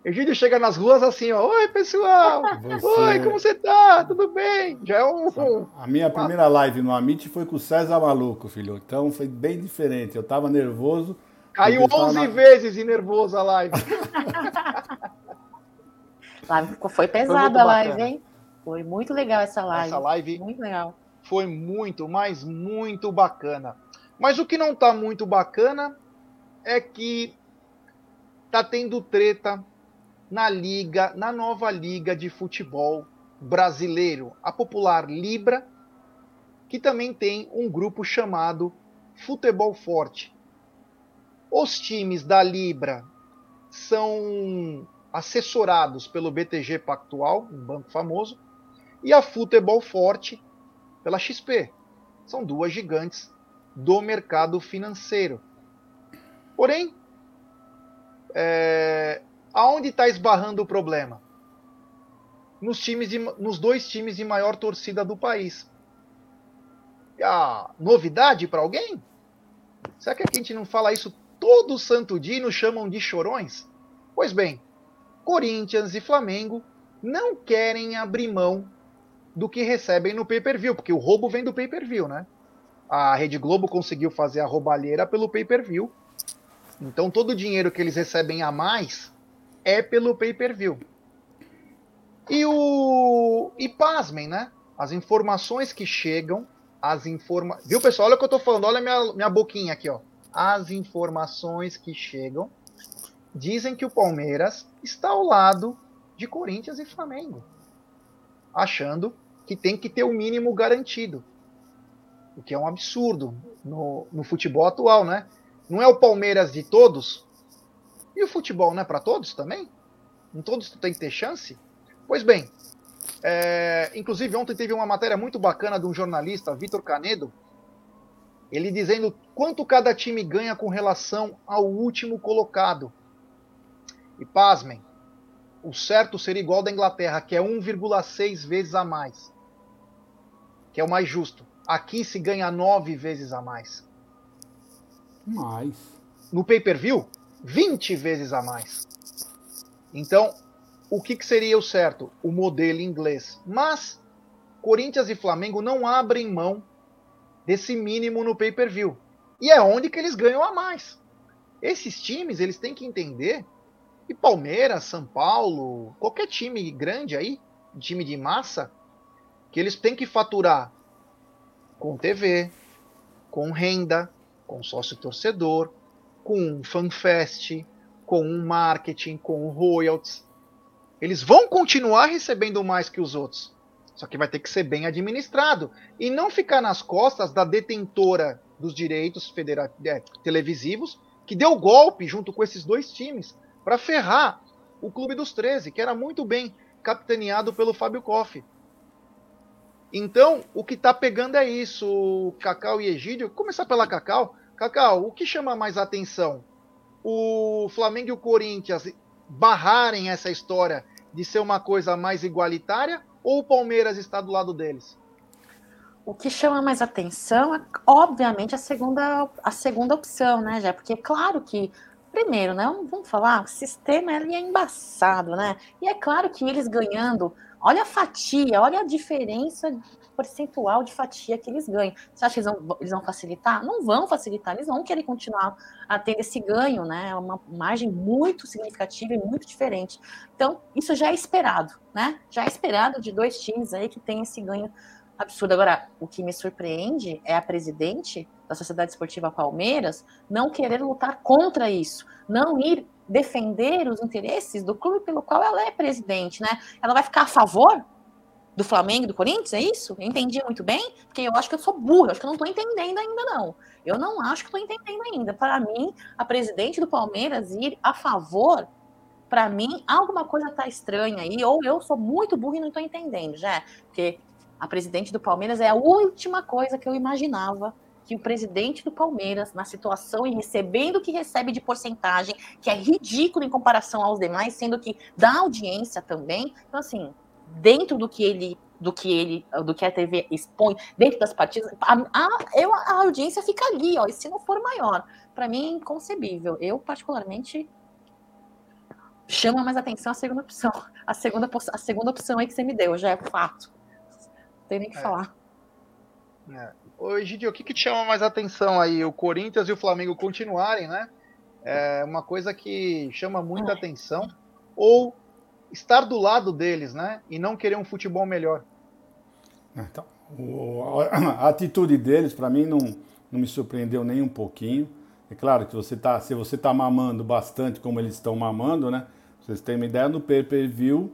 Egídio chega nas ruas assim, ó. Oi, pessoal! Você... Oi, como você tá? Tudo bem? Já é um. A minha primeira live no Amit foi com o César Maluco, filho. Então foi bem diferente. Eu tava nervoso. Caiu 11 na... vezes e nervoso a live. foi pesada foi a live, hein? Foi muito legal essa live. Essa live muito legal. Foi muito, mas muito bacana. Mas o que não tá muito bacana é que tá tendo treta na liga, na nova liga de futebol brasileiro, a popular Libra, que também tem um grupo chamado Futebol Forte. Os times da Libra são assessorados pelo BTG Pactual, um banco famoso, e a Futebol Forte pela XP. São duas gigantes do mercado financeiro. Porém, é, aonde está esbarrando o problema? Nos, times de, nos dois times de maior torcida do país. A novidade para alguém? Será que a gente não fala isso todo santo dia e nos chamam de chorões? Pois bem, Corinthians e Flamengo não querem abrir mão do que recebem no pay-per-view, porque o roubo vem do pay-per-view, né? A Rede Globo conseguiu fazer a roubalheira pelo pay-per-view. Então todo o dinheiro que eles recebem a mais é pelo pay-per-view. E o e pasmem, né? As informações que chegam, as informa... Viu, pessoal? Olha o que eu tô falando, olha minha minha boquinha aqui, ó. As informações que chegam dizem que o Palmeiras está ao lado de Corinthians e Flamengo, achando que tem que ter o mínimo garantido o que é um absurdo no, no futebol atual, né? Não é o Palmeiras de todos? E o futebol não é para todos também? Não todos têm que ter chance? Pois bem, é, inclusive ontem teve uma matéria muito bacana de um jornalista, Vitor Canedo, ele dizendo quanto cada time ganha com relação ao último colocado. E pasmem, o certo seria igual da Inglaterra, que é 1,6 vezes a mais. Que é o mais justo. Aqui se ganha nove vezes a mais. Mais. No pay-per-view, 20 vezes a mais. Então, o que, que seria o certo? O modelo inglês. Mas, Corinthians e Flamengo não abrem mão desse mínimo no pay-per-view. E é onde que eles ganham a mais. Esses times, eles têm que entender e Palmeiras, São Paulo, qualquer time grande aí, time de massa, que eles têm que faturar com TV, com renda, com sócio torcedor, com um fanfest, com um marketing, com royalties. Eles vão continuar recebendo mais que os outros. Só que vai ter que ser bem administrado e não ficar nas costas da detentora dos direitos federa é, televisivos, que deu golpe junto com esses dois times para ferrar o Clube dos 13, que era muito bem capitaneado pelo Fábio Koff. Então, o que está pegando é isso, Cacau e Egídio. Começar pela Cacau. Cacau, o que chama mais atenção? O Flamengo e o Corinthians barrarem essa história de ser uma coisa mais igualitária ou o Palmeiras está do lado deles? O que chama mais atenção é, obviamente, a segunda, a segunda opção, né, já? Porque, claro que primeiro, né? Vamos falar, o sistema é embaçado, né? E é claro que eles ganhando, olha a fatia, olha a diferença percentual de fatia que eles ganham. Você acha que eles vão, eles vão facilitar? Não vão facilitar, eles vão querer continuar a ter esse ganho, né? É uma margem muito significativa e muito diferente. Então, isso já é esperado, né? Já é esperado de dois times aí que tem esse ganho absurdo. Agora, o que me surpreende é a presidente da Sociedade Esportiva Palmeiras não querer lutar contra isso, não ir defender os interesses do clube pelo qual ela é presidente, né? Ela vai ficar a favor do Flamengo e do Corinthians, é isso? Eu entendi muito bem? Porque eu acho que eu sou burra, acho que eu não estou entendendo ainda, não. Eu não acho que estou entendendo ainda. Para mim, a presidente do Palmeiras ir a favor, para mim, alguma coisa está estranha aí, ou eu sou muito burra e não estou entendendo, já. Porque a presidente do Palmeiras é a última coisa que eu imaginava que o presidente do Palmeiras, na situação e recebendo o que recebe de porcentagem, que é ridículo em comparação aos demais, sendo que dá audiência também. Então, assim, dentro do que ele do que ele, do que a TV expõe, dentro das partidas, a, a, eu, a audiência fica ali, ó, e se não for maior, para mim é inconcebível. Eu, particularmente, chama mais atenção a segunda opção. A segunda, a segunda opção aí que você me deu, já é fato tem nem que é. falar. É. Ô, Egidio, o que, que te chama mais atenção aí? O Corinthians e o Flamengo continuarem, né? É uma coisa que chama muita é. atenção. Ou estar do lado deles, né? E não querer um futebol melhor. É, então, o, a, atitude deles, para mim, não, não me surpreendeu nem um pouquinho. É claro que você tá, se você está mamando bastante como eles estão mamando, né? Vocês têm uma ideia, no pay-per-view,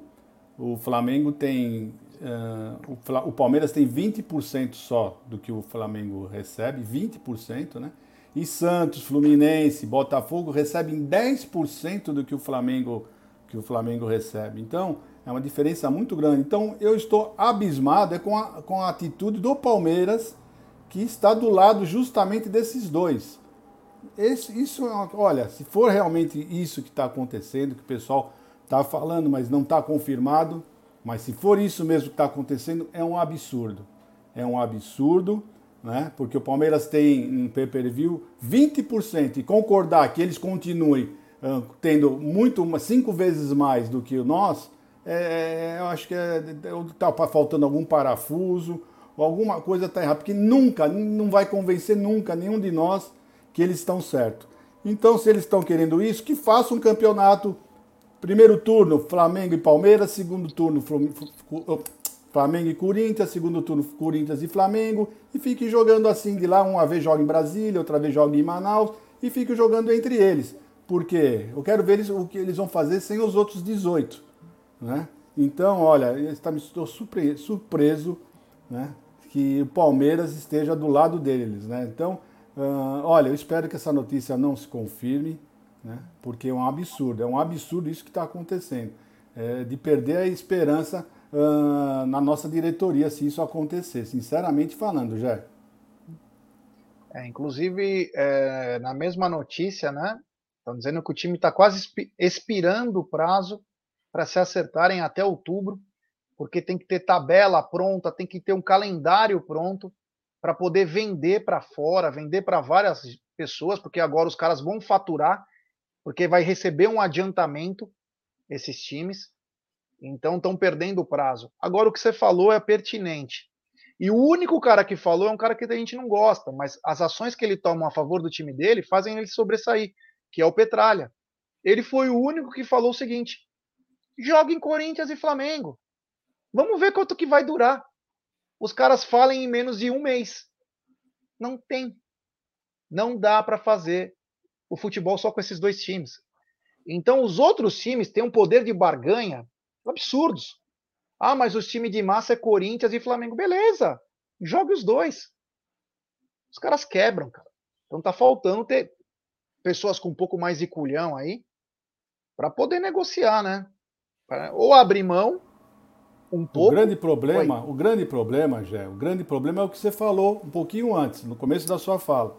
o Flamengo tem Uh, o, o, Palmeiras tem 20% só do que o Flamengo recebe, 20%, né? E Santos, Fluminense, Botafogo recebem 10% do que o Flamengo que o Flamengo recebe. Então, é uma diferença muito grande. Então, eu estou abismado é com, a, com a atitude do Palmeiras, que está do lado justamente desses dois. Esse, isso, é olha, se for realmente isso que está acontecendo, que o pessoal está falando, mas não está confirmado, mas se for isso mesmo que está acontecendo, é um absurdo. É um absurdo, né? porque o Palmeiras tem um pay-per-view 20% e concordar que eles continuem uh, tendo muito, cinco vezes mais do que nós, é, é eu acho que está é, faltando algum parafuso, ou alguma coisa está errada, porque nunca, não vai convencer nunca nenhum de nós que eles estão certos. Então, se eles estão querendo isso, que façam um campeonato Primeiro turno, Flamengo e Palmeiras. Segundo turno, Flamengo e Corinthians. Segundo turno, Corinthians e Flamengo. E fique jogando assim de lá. Uma vez joga em Brasília, outra vez joga em Manaus. E fique jogando entre eles. Porque eu quero ver eles, o que eles vão fazer sem os outros 18. Né? Então, olha, estou surpreso né, que o Palmeiras esteja do lado deles. Né? Então, uh, olha, eu espero que essa notícia não se confirme né? porque é um absurdo, é um absurdo isso que está acontecendo, é de perder a esperança uh, na nossa diretoria se isso acontecer, sinceramente falando, já. É, inclusive, é, na mesma notícia, né? Estão dizendo que o time está quase expirando o prazo para se acertarem até outubro, porque tem que ter tabela pronta, tem que ter um calendário pronto para poder vender para fora, vender para várias pessoas, porque agora os caras vão faturar porque vai receber um adiantamento esses times, então estão perdendo o prazo. Agora o que você falou é pertinente. E o único cara que falou é um cara que a gente não gosta, mas as ações que ele toma a favor do time dele fazem ele sobressair, que é o Petralha. Ele foi o único que falou o seguinte: joga em Corinthians e Flamengo. Vamos ver quanto que vai durar. Os caras falem em menos de um mês. Não tem. Não dá para fazer o futebol só com esses dois times. Então, os outros times têm um poder de barganha absurdos. Ah, mas os times de massa é Corinthians e Flamengo. Beleza, jogue os dois. Os caras quebram, cara. Então tá faltando ter pessoas com um pouco mais de culhão aí para poder negociar, né? Ou abrir mão um pouco. O grande problema, Oi. o grande problema, Gé, o grande problema é o que você falou um pouquinho antes, no começo da sua fala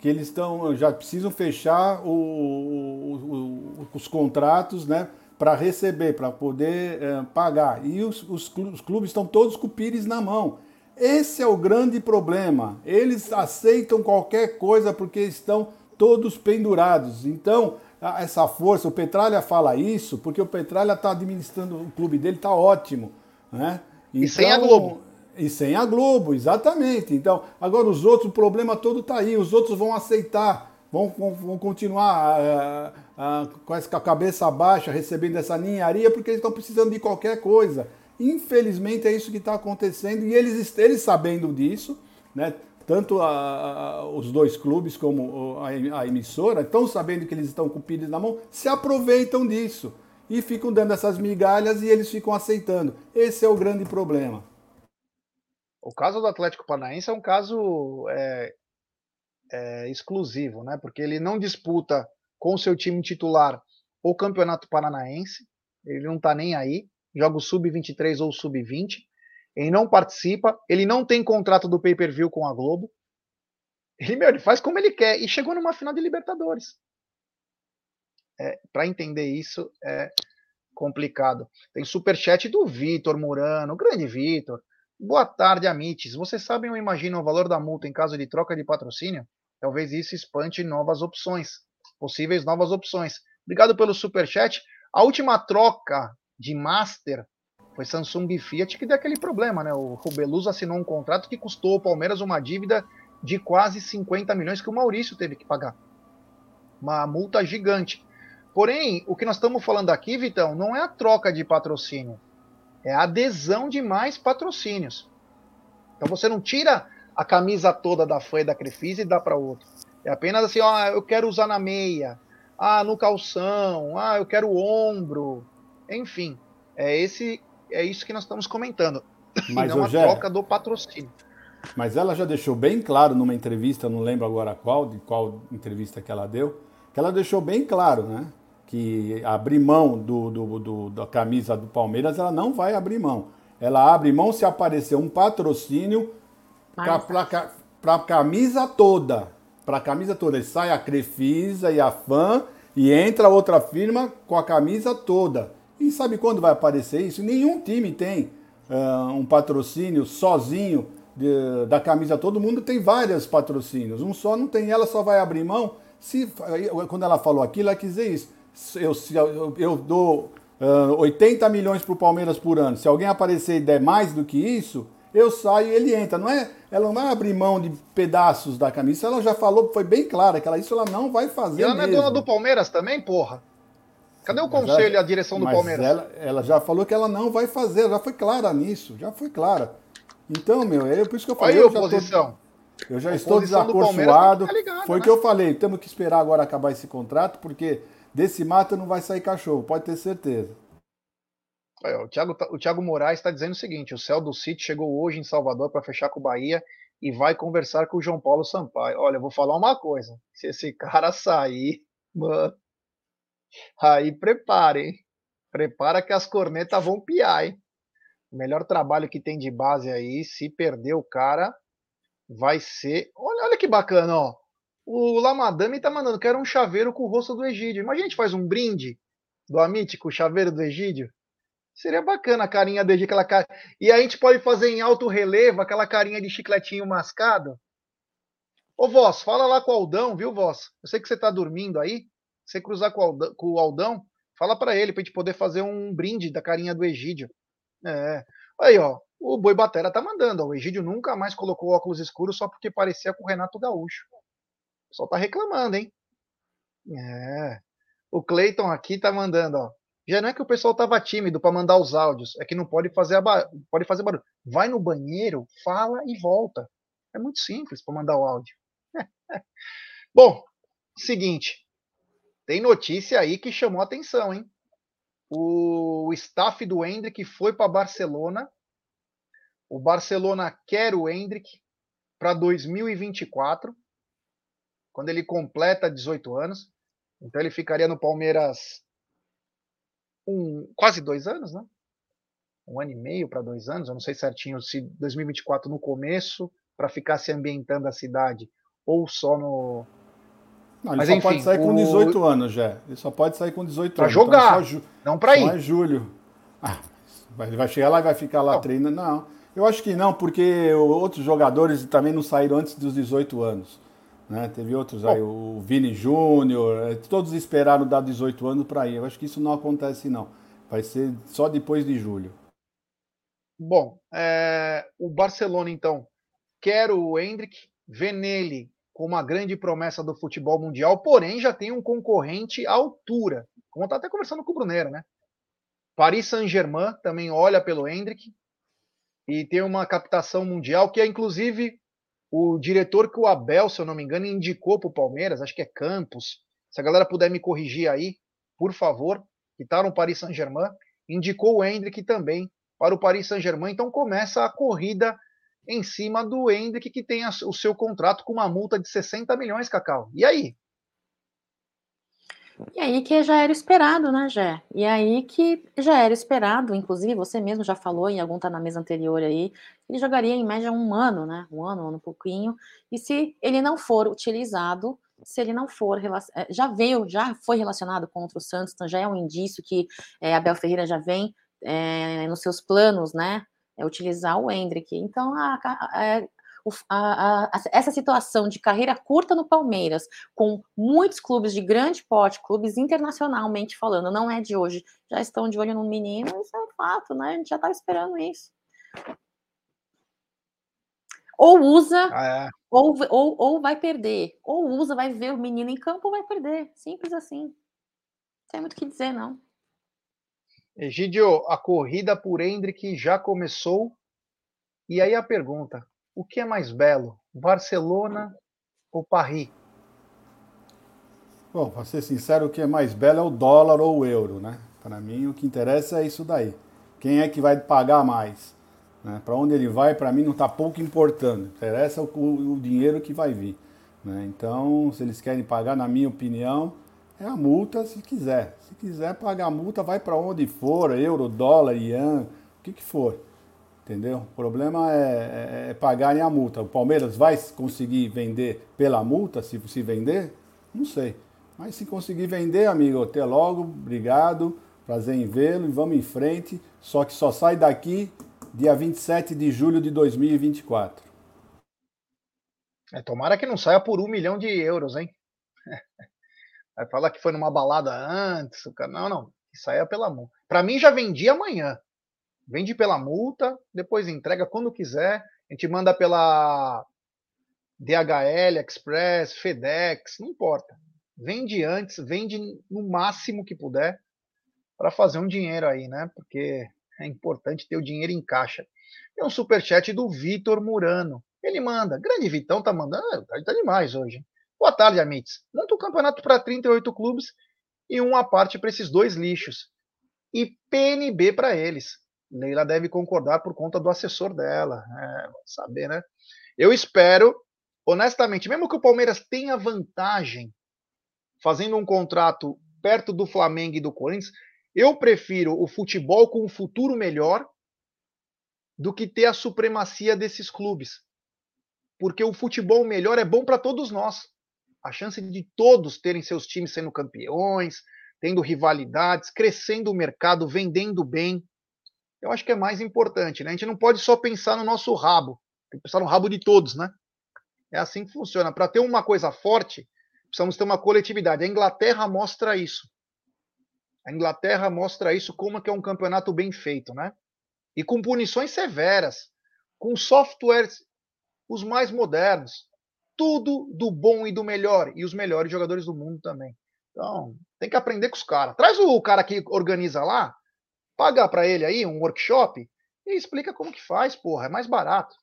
que eles estão já precisam fechar o, o, o, os contratos, né, para receber, para poder é, pagar. E os, os, clubes estão todos com o pires na mão. Esse é o grande problema. Eles aceitam qualquer coisa porque estão todos pendurados. Então, essa força, o Petralha fala isso porque o Petralha está administrando o clube dele, está ótimo. Né? Então, e sem a então, Globo. E sem a Globo, exatamente. Então, agora os outros, o problema todo está aí, os outros vão aceitar, vão, vão, vão continuar uh, uh, com a cabeça baixa, recebendo essa ninharia, porque eles estão precisando de qualquer coisa. Infelizmente é isso que está acontecendo e eles, eles sabendo disso, né? tanto a, a, os dois clubes como a, a emissora estão sabendo que eles estão com o pires na mão, se aproveitam disso e ficam dando essas migalhas e eles ficam aceitando. Esse é o grande problema. O caso do Atlético Paranaense é um caso é, é, exclusivo, né? Porque ele não disputa com o seu time titular o Campeonato Paranaense, ele não está nem aí, joga o sub-23 ou sub-20 ele não participa, ele não tem contrato do pay-per-view com a Globo. Ele, meu, ele faz como ele quer e chegou numa final de Libertadores. É, Para entender isso é complicado. Tem superchat do Vitor Murano, grande Vitor. Boa tarde, Amites. Vocês sabem ou imaginam o valor da multa em caso de troca de patrocínio? Talvez isso espante novas opções, possíveis novas opções. Obrigado pelo superchat. A última troca de Master foi Samsung e Fiat que deu aquele problema, né? O Beluso assinou um contrato que custou ao Palmeiras uma dívida de quase 50 milhões que o Maurício teve que pagar. Uma multa gigante. Porém, o que nós estamos falando aqui, Vitão, não é a troca de patrocínio, é a adesão de mais patrocínios. Então você não tira a camisa toda da fã da Crefisa e dá para outro. É apenas assim, ó, eu quero usar na meia, ah, no calção, ah, eu quero o ombro, enfim. É esse é isso que nós estamos comentando. Mas, não a troca do patrocínio. Mas ela já deixou bem claro numa entrevista, não lembro agora qual, de qual entrevista que ela deu, que ela deixou bem claro, né? Que abrir mão do, do, do da camisa do Palmeiras, ela não vai abrir mão. Ela abre mão se aparecer um patrocínio para a camisa toda. Para a camisa toda. E sai a Crefisa e a Fã e entra outra firma com a camisa toda. E sabe quando vai aparecer isso? Nenhum time tem uh, um patrocínio sozinho de, da camisa. Todo mundo tem vários patrocínios. Um só não tem. Ela só vai abrir mão. Se, quando ela falou aquilo, ela quis dizer isso. Eu, eu, eu dou uh, 80 milhões para o Palmeiras por ano. Se alguém aparecer e der mais do que isso, eu saio e ele entra. Não é, ela não vai abrir mão de pedaços da camisa. Ela já falou, foi bem clara que ela, isso ela não vai fazer. E ela mesmo. não é dona do Palmeiras também, porra? Cadê o conselho e a direção do Palmeiras? Ela, ela já falou que ela não vai fazer, já foi clara nisso, já foi clara. Então, meu, é por isso que eu falei. Aí, eu oposição. Já tô, eu já estou desacorçoado. foi o né? que eu falei, temos que esperar agora acabar esse contrato, porque desse mata não vai sair cachorro, pode ter certeza. o, Thiago, tá, o Thiago Moraes está dizendo o seguinte: o céu do City chegou hoje em Salvador para fechar com o Bahia e vai conversar com o João Paulo Sampaio. Olha, vou falar uma coisa: se esse cara sair, mano, Aí prepare, hein? Prepara que as cornetas vão piar, hein? O melhor trabalho que tem de base aí, se perder o cara, vai ser. Olha, olha que bacana, ó. O Lamadame tá mandando, quero um chaveiro com o rosto do Egídio. Imagina a gente faz um brinde do Amit com o chaveiro do Egídio. Seria bacana a carinha Egídio, aquela cara. E a gente pode fazer em alto relevo aquela carinha de chicletinho mascado. Ô, Voz, fala lá com o Aldão, viu, Voz? Eu sei que você tá dormindo aí. Você cruzar com o Aldão, com o Aldão fala para ele, pra gente poder fazer um brinde da carinha do Egídio. É. Aí, ó, o Boi Batera tá mandando. Ó, o Egídio nunca mais colocou óculos escuros só porque parecia com o Renato Gaúcho. O pessoal tá reclamando, hein? É. O Cleiton aqui tá mandando, ó. Já não é que o pessoal tava tímido para mandar os áudios, é que não pode fazer, ba... pode fazer barulho. Vai no banheiro, fala e volta. É muito simples para mandar o áudio. Bom, seguinte, tem notícia aí que chamou atenção, hein? O staff do Hendrick foi para Barcelona. O Barcelona quer o Hendrick para 2024, quando ele completa 18 anos. Então ele ficaria no Palmeiras um, quase dois anos, né? Um ano e meio para dois anos. Eu não sei certinho se 2024 no começo, para ficar se ambientando a cidade, ou só no, não, ele Mas, só enfim, pode sair com 18 anos, já. Ele só pode sair com 18 pra anos. Para jogar, então, ju... não para ir. Só é julho. Ah, ele vai chegar lá e vai ficar lá não. treinando. Não, eu acho que não, porque outros jogadores também não saíram antes dos 18 anos. Né? Teve outros aí, o Vini Júnior, é, todos esperaram dar 18 anos para ir. Eu acho que isso não acontece, não. Vai ser só depois de julho. Bom, é, o Barcelona, então, quer o Hendrick, vê nele como uma grande promessa do futebol mundial, porém já tem um concorrente à altura. Como está até conversando com o Bruneiro, né? Paris Saint-Germain também olha pelo Hendrick e tem uma captação mundial que é inclusive o diretor que o Abel, se eu não me engano, indicou para o Palmeiras, acho que é Campos. Se a galera puder me corrigir aí, por favor, que está no Paris Saint-Germain, indicou o Hendrick também para o Paris Saint-Germain. Então começa a corrida em cima do Hendrick, que tem o seu contrato com uma multa de 60 milhões, Cacau. E aí? E aí que já era esperado, né, Jé? E aí que já era esperado, inclusive você mesmo já falou em algum tá na mesa anterior aí, ele jogaria em média um ano, né? Um ano, um ano pouquinho. E se ele não for utilizado, se ele não for eh, já veio, já foi relacionado contra o Santos, então já é um indício que é, Abel Ferreira já vem é, nos seus planos, né? É utilizar o Hendrick. Então a, a, a, a, essa situação de carreira curta no Palmeiras, com muitos clubes de grande porte, clubes internacionalmente falando, não é de hoje, já estão de olho no menino, isso é um fato, né? A gente já estava esperando isso. Ou usa, ah, é. ou, ou, ou vai perder. Ou usa, vai ver o menino em campo ou vai perder. Simples assim. Não tem muito o que dizer, não. Egidio, a corrida por Hendrick já começou. E aí a pergunta: o que é mais belo, Barcelona ou Paris? Bom, para ser sincero, o que é mais belo é o dólar ou o euro, né? Para mim, o que interessa é isso daí. Quem é que vai pagar mais? Né? Para onde ele vai, para mim, não está pouco importando. Interessa o, o, dinheiro que vai vir. Né? Então, se eles querem pagar, na minha opinião, é a multa se quiser. Se quiser pagar a multa, vai para onde for, euro, dólar, ian, o que, que for. Entendeu? O problema é, é, é pagarem a multa. O Palmeiras vai conseguir vender pela multa, se, se vender? Não sei. Mas se conseguir vender, amigo, até logo, obrigado, prazer em vê-lo e vamos em frente. Só que só sai daqui dia 27 de julho de 2024. É, tomara que não saia por um milhão de euros, hein? Vai falar que foi numa balada antes. Não, não. Que saia pela mão. Para mim já vendia amanhã. Vende pela multa, depois entrega quando quiser. A gente manda pela DHL, Express, FedEx, não importa. Vende antes, vende no máximo que puder para fazer um dinheiro aí, né? Porque é importante ter o dinheiro em caixa. Tem um superchat do Vitor Murano. Ele manda. Grande Vitão tá mandando. Tá, tá demais hoje. Boa tarde, Amites. Monta um campeonato para 38 clubes e uma parte para esses dois lixos. E PNB para eles. Leila deve concordar por conta do assessor dela. É, saber, né? Eu espero, honestamente, mesmo que o Palmeiras tenha vantagem fazendo um contrato perto do Flamengo e do Corinthians, eu prefiro o futebol com um futuro melhor do que ter a supremacia desses clubes. Porque o futebol melhor é bom para todos nós. A chance de todos terem seus times sendo campeões, tendo rivalidades, crescendo o mercado, vendendo bem eu acho que é mais importante. Né? A gente não pode só pensar no nosso rabo, tem que pensar no rabo de todos, né? É assim que funciona. Para ter uma coisa forte, precisamos ter uma coletividade. A Inglaterra mostra isso. A Inglaterra mostra isso como é que é um campeonato bem feito, né? E com punições severas, com softwares os mais modernos, tudo do bom e do melhor e os melhores jogadores do mundo também. Então, tem que aprender com os caras. Traz o cara que organiza lá, Paga para ele aí um workshop e explica como que faz, porra, é mais barato.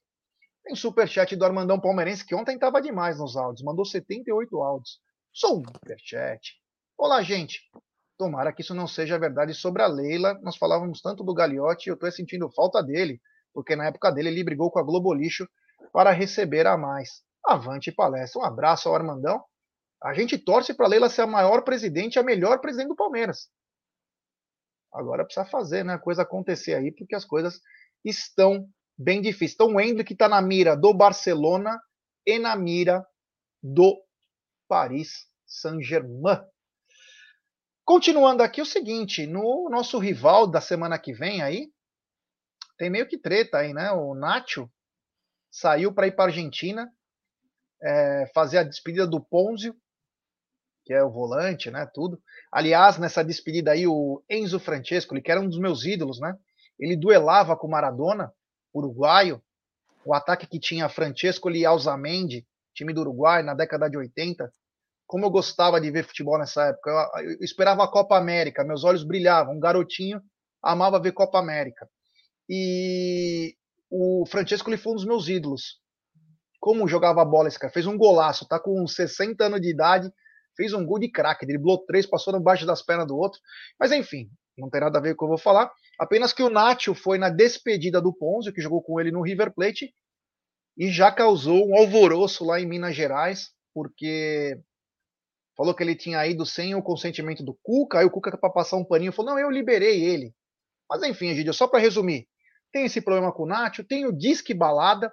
Tem superchat do Armandão Palmeirense que ontem tava demais nos áudios, mandou 78 áudios. Superchat. Olá, gente. Tomara que isso não seja verdade sobre a Leila. Nós falávamos tanto do Gagliotti e eu estou sentindo falta dele, porque na época dele ele brigou com a Globo Lixo para receber a mais. Avante palestra. Um abraço ao Armandão. A gente torce para Leila ser a maior presidente, a melhor presidente do Palmeiras. Agora precisa fazer né, a coisa acontecer aí, porque as coisas estão bem difíceis. Então o Hendrick está na mira do Barcelona e na mira do Paris Saint-Germain. Continuando aqui o seguinte, no nosso rival da semana que vem aí, tem meio que treta aí, né? O Nacho saiu para ir para Argentina é, fazer a despedida do Ponzio, que é o volante, né? Tudo. Aliás, nessa despedida aí, o Enzo Francesco, que era um dos meus ídolos, né? Ele duelava com Maradona, uruguaio. O ataque que tinha Francesco e Alzamendi, time do Uruguai, na década de 80. Como eu gostava de ver futebol nessa época. Eu, eu esperava a Copa América, meus olhos brilhavam. Um garotinho amava ver Copa América. E o Francesco ele foi um dos meus ídolos. Como jogava bola esse cara? Fez um golaço, tá com 60 anos de idade, fez um gol de craque, driblou três, passou debaixo das pernas do outro. Mas enfim, não tem nada a ver com o que eu vou falar. Apenas que o Nacho foi na despedida do Ponzio, que jogou com ele no River Plate, e já causou um alvoroço lá em Minas Gerais, porque falou que ele tinha ido sem o consentimento do Cuca, aí o Cuca para passar um paninho falou: "Não, eu liberei ele". Mas enfim, Egidio, só para resumir, tem esse problema com o Nacho, tem o disque balada,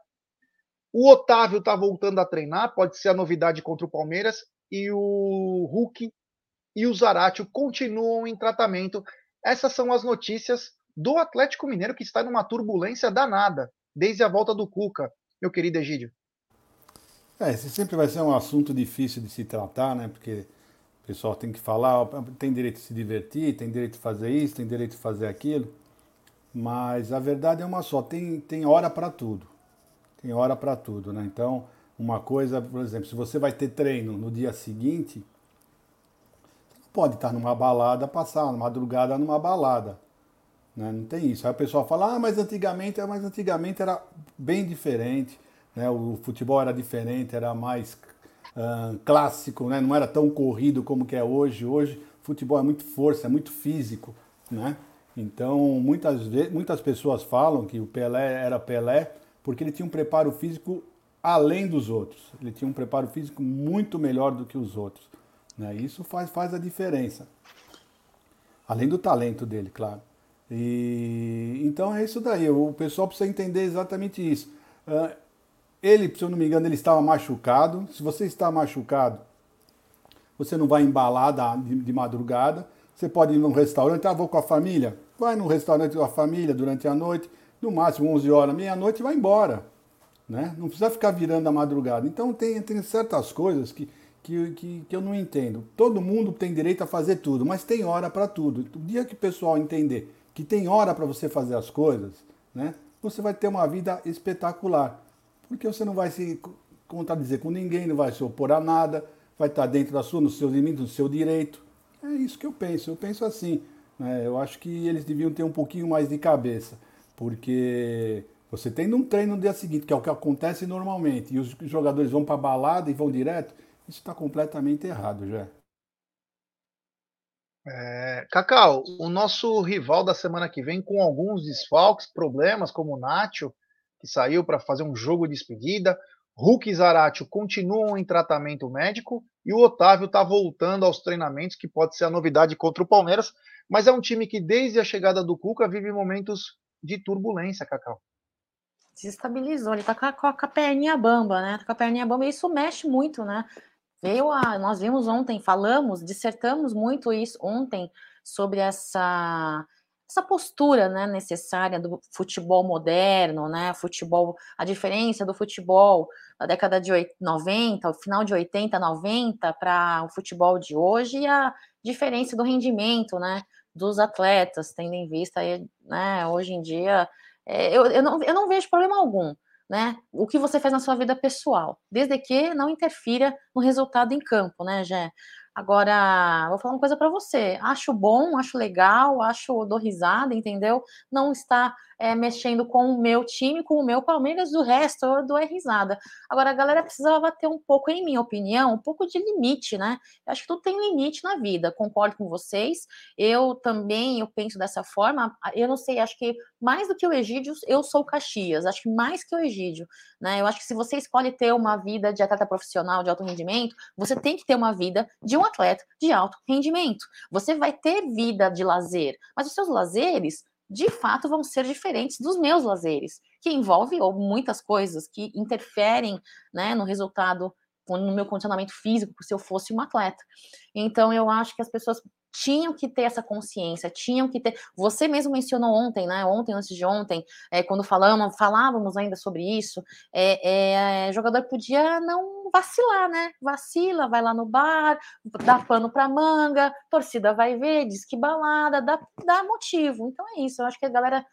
o Otávio tá voltando a treinar, pode ser a novidade contra o Palmeiras, e o Hulk e o Zaratio continuam em tratamento. Essas são as notícias do Atlético Mineiro, que está numa turbulência danada, desde a volta do Cuca, meu querido Egídio. É, esse sempre vai ser um assunto difícil de se tratar, né? Porque o pessoal tem que falar, tem direito de se divertir, tem direito de fazer isso, tem direito de fazer aquilo. Mas a verdade é uma só, tem, tem hora para tudo. Tem hora para tudo, né? Então, uma coisa, por exemplo, se você vai ter treino no dia seguinte, você não pode estar numa balada, passar uma madrugada numa balada. Né? Não tem isso. Aí o pessoal fala, ah, mas antigamente, mas antigamente era bem diferente. Né? O futebol era diferente, era mais uh, clássico, né? não era tão corrido como que é hoje. Hoje futebol é muito força, é muito físico. Né? Então, muitas, vezes, muitas pessoas falam que o Pelé era Pelé porque ele tinha um preparo físico além dos outros. Ele tinha um preparo físico muito melhor do que os outros. Né? Isso faz, faz a diferença. Além do talento dele, claro. E, então é isso daí. O pessoal precisa entender exatamente isso. Uh, ele, se eu não me engano, ele estava machucado. Se você está machucado, você não vai embalar de, madrugada. Você pode ir num restaurante, ah, vou com a família. Vai num restaurante com a família durante a noite, no máximo 11 horas, meia-noite, vai embora. Né? Não precisa ficar virando a madrugada. Então tem, tem certas coisas que, que, que, que eu não entendo. Todo mundo tem direito a fazer tudo, mas tem hora para tudo. O dia que o pessoal entender que tem hora para você fazer as coisas, né? você vai ter uma vida espetacular. Porque você não vai se contradizer com ninguém, não vai se opor a nada, vai estar dentro da sua, nos seus limites, no seu direito. É isso que eu penso. Eu penso assim. Né? Eu acho que eles deviam ter um pouquinho mais de cabeça, porque você tendo um treino no dia seguinte, que é o que acontece normalmente, e os jogadores vão para a balada e vão direto, isso está completamente errado já. É, Cacau, o nosso rival da semana que vem com alguns desfalques, problemas como o Nacho, que saiu para fazer um jogo de despedida, Hulk e Zaratio continuam em tratamento médico e o Otávio está voltando aos treinamentos, que pode ser a novidade contra o Palmeiras, mas é um time que desde a chegada do Cuca vive momentos de turbulência, Cacau. Desestabilizou, ele tá com a, com a perninha bamba, né? Tá com a perninha bamba e isso mexe muito, né? Veio a, nós vimos ontem, falamos, dissertamos muito isso ontem sobre essa essa postura né, necessária do futebol moderno, né, futebol, a diferença do futebol da década de 90, o final de 80, 90 para o futebol de hoje e a diferença do rendimento né, dos atletas, tendo em vista né, hoje em dia, é, eu, eu, não, eu não vejo problema algum. Né, o que você faz na sua vida pessoal, desde que não interfira no resultado em campo, né, Jé? Agora, vou falar uma coisa para você. Acho bom, acho legal, acho dou risada, entendeu? Não está é, mexendo com o meu time, com o meu Palmeiras, do resto eu dou risada. Agora, a galera precisava ter um pouco, em minha opinião, um pouco de limite, né? Eu acho que tudo tem limite na vida. Concordo com vocês. Eu também eu penso dessa forma. Eu não sei, acho que mais do que o Egídio, eu sou Caxias. Acho que mais que o Egídio, né? Eu acho que se você escolhe ter uma vida de atleta profissional de alto rendimento, você tem que ter uma vida de um atleta de alto rendimento. Você vai ter vida de lazer, mas os seus lazeres, de fato, vão ser diferentes dos meus lazeres, que envolve ou, muitas coisas que interferem né, no resultado, no meu condicionamento físico, se eu fosse um atleta. Então, eu acho que as pessoas tinham que ter essa consciência, tinham que ter. Você mesmo mencionou ontem, né? Ontem, antes de ontem, é, quando falamos, falávamos ainda sobre isso, é, é, jogador podia não vacilar, né? Vacila, vai lá no bar, dá pano para manga, torcida vai ver, diz que balada, dá, dá motivo. Então é isso. Eu acho que a galera,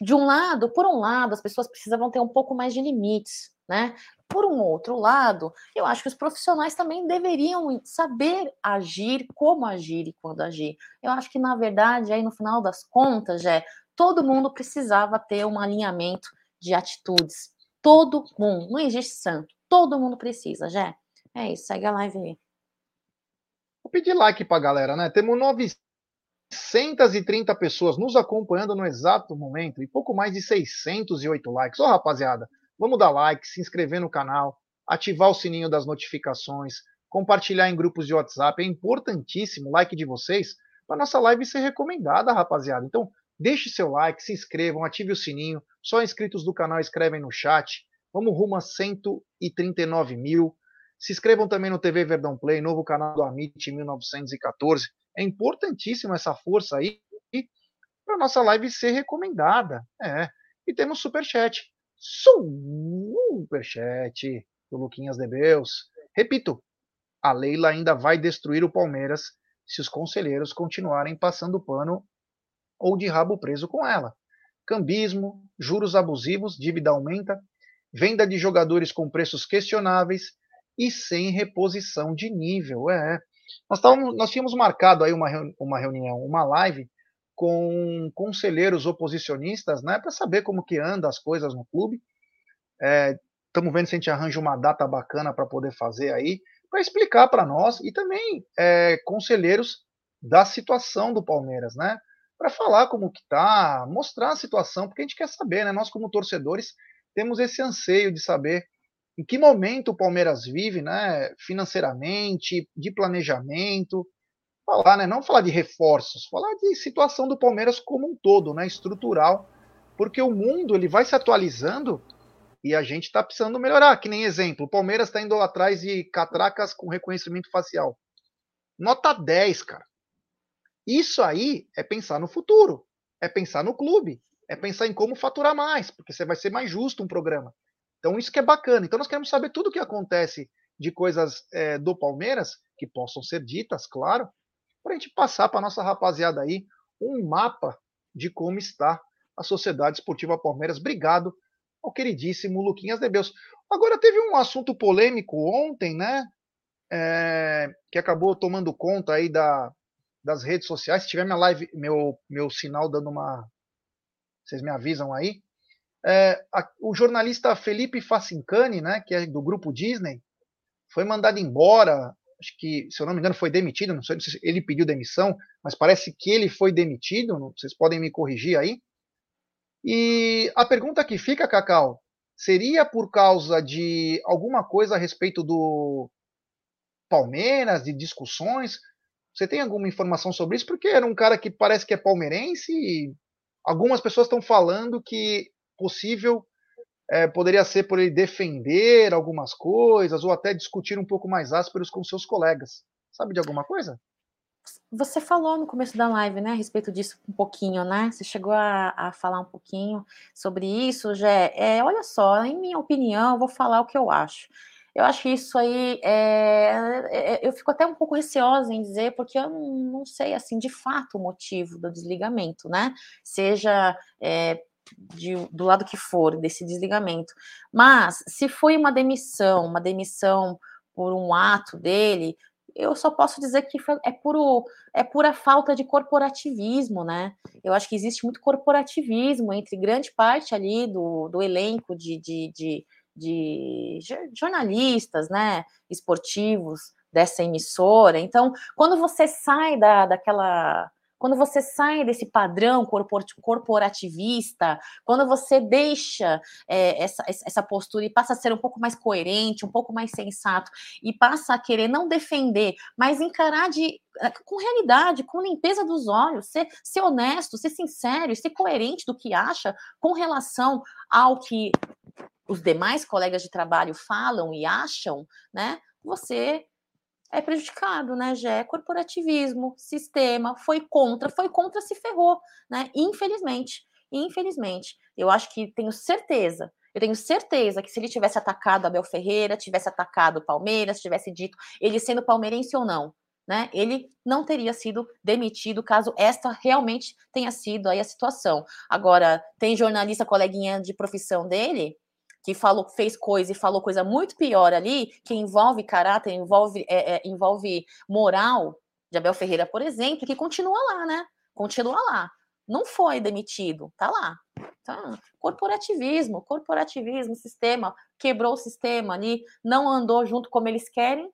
de um lado, por um lado, as pessoas precisavam ter um pouco mais de limites, né? Por um outro lado, eu acho que os profissionais também deveriam saber agir, como agir e quando agir. Eu acho que, na verdade, aí no final das contas, já todo mundo precisava ter um alinhamento de atitudes. Todo mundo, não existe santo, todo mundo precisa, já. É isso, segue a live aí. Vou pedir like pra galera, né? Temos 930 pessoas nos acompanhando no exato momento e pouco mais de 608 likes. Ô, oh, rapaziada, Vamos dar like, se inscrever no canal, ativar o sininho das notificações, compartilhar em grupos de WhatsApp. É importantíssimo o like de vocês para nossa live ser recomendada, rapaziada. Então, deixe seu like, se inscrevam, ative o sininho. Só inscritos do canal escrevem no chat. Vamos rumo a 139 mil. Se inscrevam também no TV Verdão Play, novo canal do Amit 1914. É importantíssimo essa força aí para nossa live ser recomendada. É. E temos super chat. Superchat do Luquinhas de Beus. Repito, a Leila ainda vai destruir o Palmeiras se os conselheiros continuarem passando pano ou de rabo preso com ela. Cambismo, juros abusivos, dívida aumenta, venda de jogadores com preços questionáveis e sem reposição de nível. É. Nós, távamos, nós tínhamos marcado aí uma, uma reunião, uma live com conselheiros oposicionistas, né, para saber como que anda as coisas no clube. Estamos é, vendo se a gente arranja uma data bacana para poder fazer aí, para explicar para nós e também é, conselheiros da situação do Palmeiras, né? Para falar como que tá, mostrar a situação, porque a gente quer saber, né? Nós como torcedores temos esse anseio de saber em que momento o Palmeiras vive, né? Financeiramente, de planejamento, falar, né? Não falar de reforços, falar de situação do Palmeiras como um todo, né? Estrutural, porque o mundo ele vai se atualizando e a gente está precisando melhorar. Que nem exemplo, o Palmeiras está indo atrás de catracas com reconhecimento facial. Nota 10, cara. Isso aí é pensar no futuro, é pensar no clube, é pensar em como faturar mais, porque você vai ser mais justo um programa. Então isso que é bacana. Então nós queremos saber tudo o que acontece de coisas é, do Palmeiras que possam ser ditas, claro, para a gente passar para nossa rapaziada aí um mapa de como está a Sociedade Esportiva Palmeiras. Obrigado ao queridíssimo Luquinhas Debeus. Agora teve um assunto polêmico ontem, né? É, que acabou tomando conta aí da, das redes sociais. Se tiver minha live, meu, meu sinal dando uma. Vocês me avisam aí. É, a, o jornalista Felipe Facincani, né, que é do grupo Disney, foi mandado embora acho que, se eu não me engano, foi demitido, não sei se ele pediu demissão, mas parece que ele foi demitido, vocês podem me corrigir aí. E a pergunta que fica, Cacau, seria por causa de alguma coisa a respeito do Palmeiras, de discussões? Você tem alguma informação sobre isso? Porque era um cara que parece que é palmeirense e algumas pessoas estão falando que possível é, poderia ser por ele defender algumas coisas ou até discutir um pouco mais ásperos com seus colegas. Sabe de alguma coisa? Você falou no começo da live, né, a respeito disso um pouquinho, né? Você chegou a, a falar um pouquinho sobre isso, já. É, olha só, em minha opinião, vou falar o que eu acho. Eu acho que isso aí é, é, eu fico até um pouco receosa em dizer, porque eu não, não sei assim de fato o motivo do desligamento, né? Seja é, de, do lado que for desse desligamento. Mas se foi uma demissão, uma demissão por um ato dele, eu só posso dizer que é puro é pura falta de corporativismo, né? Eu acho que existe muito corporativismo entre grande parte ali do, do elenco de, de, de, de jornalistas, né, esportivos dessa emissora. Então, quando você sai da, daquela quando você sai desse padrão corporativista, quando você deixa é, essa, essa postura e passa a ser um pouco mais coerente, um pouco mais sensato, e passa a querer não defender, mas encarar de, eh, com realidade, com limpeza dos olhos, ser, ser honesto, ser sincero, ser coerente do que acha com relação ao que os demais colegas de trabalho falam e acham, né? Você é prejudicado, né, Gé? Corporativismo, sistema, foi contra, foi contra, se ferrou, né? Infelizmente, infelizmente. Eu acho que tenho certeza, eu tenho certeza que se ele tivesse atacado Abel Ferreira, tivesse atacado Palmeiras, tivesse dito ele sendo palmeirense ou não, né? Ele não teria sido demitido caso esta realmente tenha sido aí a situação. Agora, tem jornalista coleguinha de profissão dele que falou, fez coisa e falou coisa muito pior ali, que envolve caráter, envolve, é, é, envolve moral, de Abel Ferreira, por exemplo, que continua lá, né? Continua lá. Não foi demitido, tá lá. Tá. Corporativismo, corporativismo, sistema, quebrou o sistema ali, não andou junto como eles querem,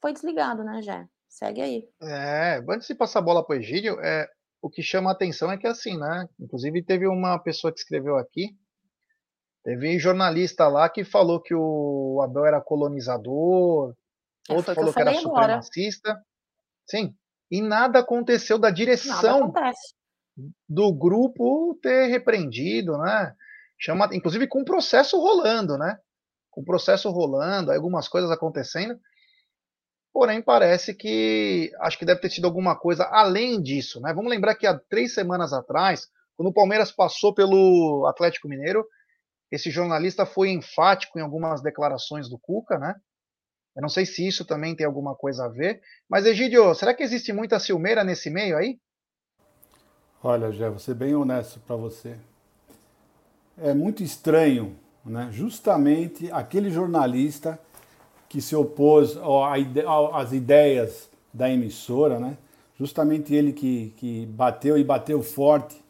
foi desligado, né, Jé? Segue aí. É, antes de passar a bola para o Egídio, é, o que chama a atenção é que assim, né? Inclusive teve uma pessoa que escreveu aqui Teve jornalista lá que falou que o Abel era colonizador, é, outro falou que, que era agora. supremacista. Sim. E nada aconteceu da direção do grupo ter repreendido, né? Chama, inclusive com o processo rolando, né? Com o processo rolando, algumas coisas acontecendo. Porém, parece que acho que deve ter sido alguma coisa além disso, né? Vamos lembrar que há três semanas atrás, quando o Palmeiras passou pelo Atlético Mineiro, esse jornalista foi enfático em algumas declarações do Cuca, né? Eu não sei se isso também tem alguma coisa a ver. Mas, Egídio, será que existe muita ciumeira nesse meio aí? Olha, Jé, vou ser bem honesto para você. É muito estranho, né? Justamente aquele jornalista que se opôs às ideias da emissora, né? Justamente ele que, que bateu e bateu forte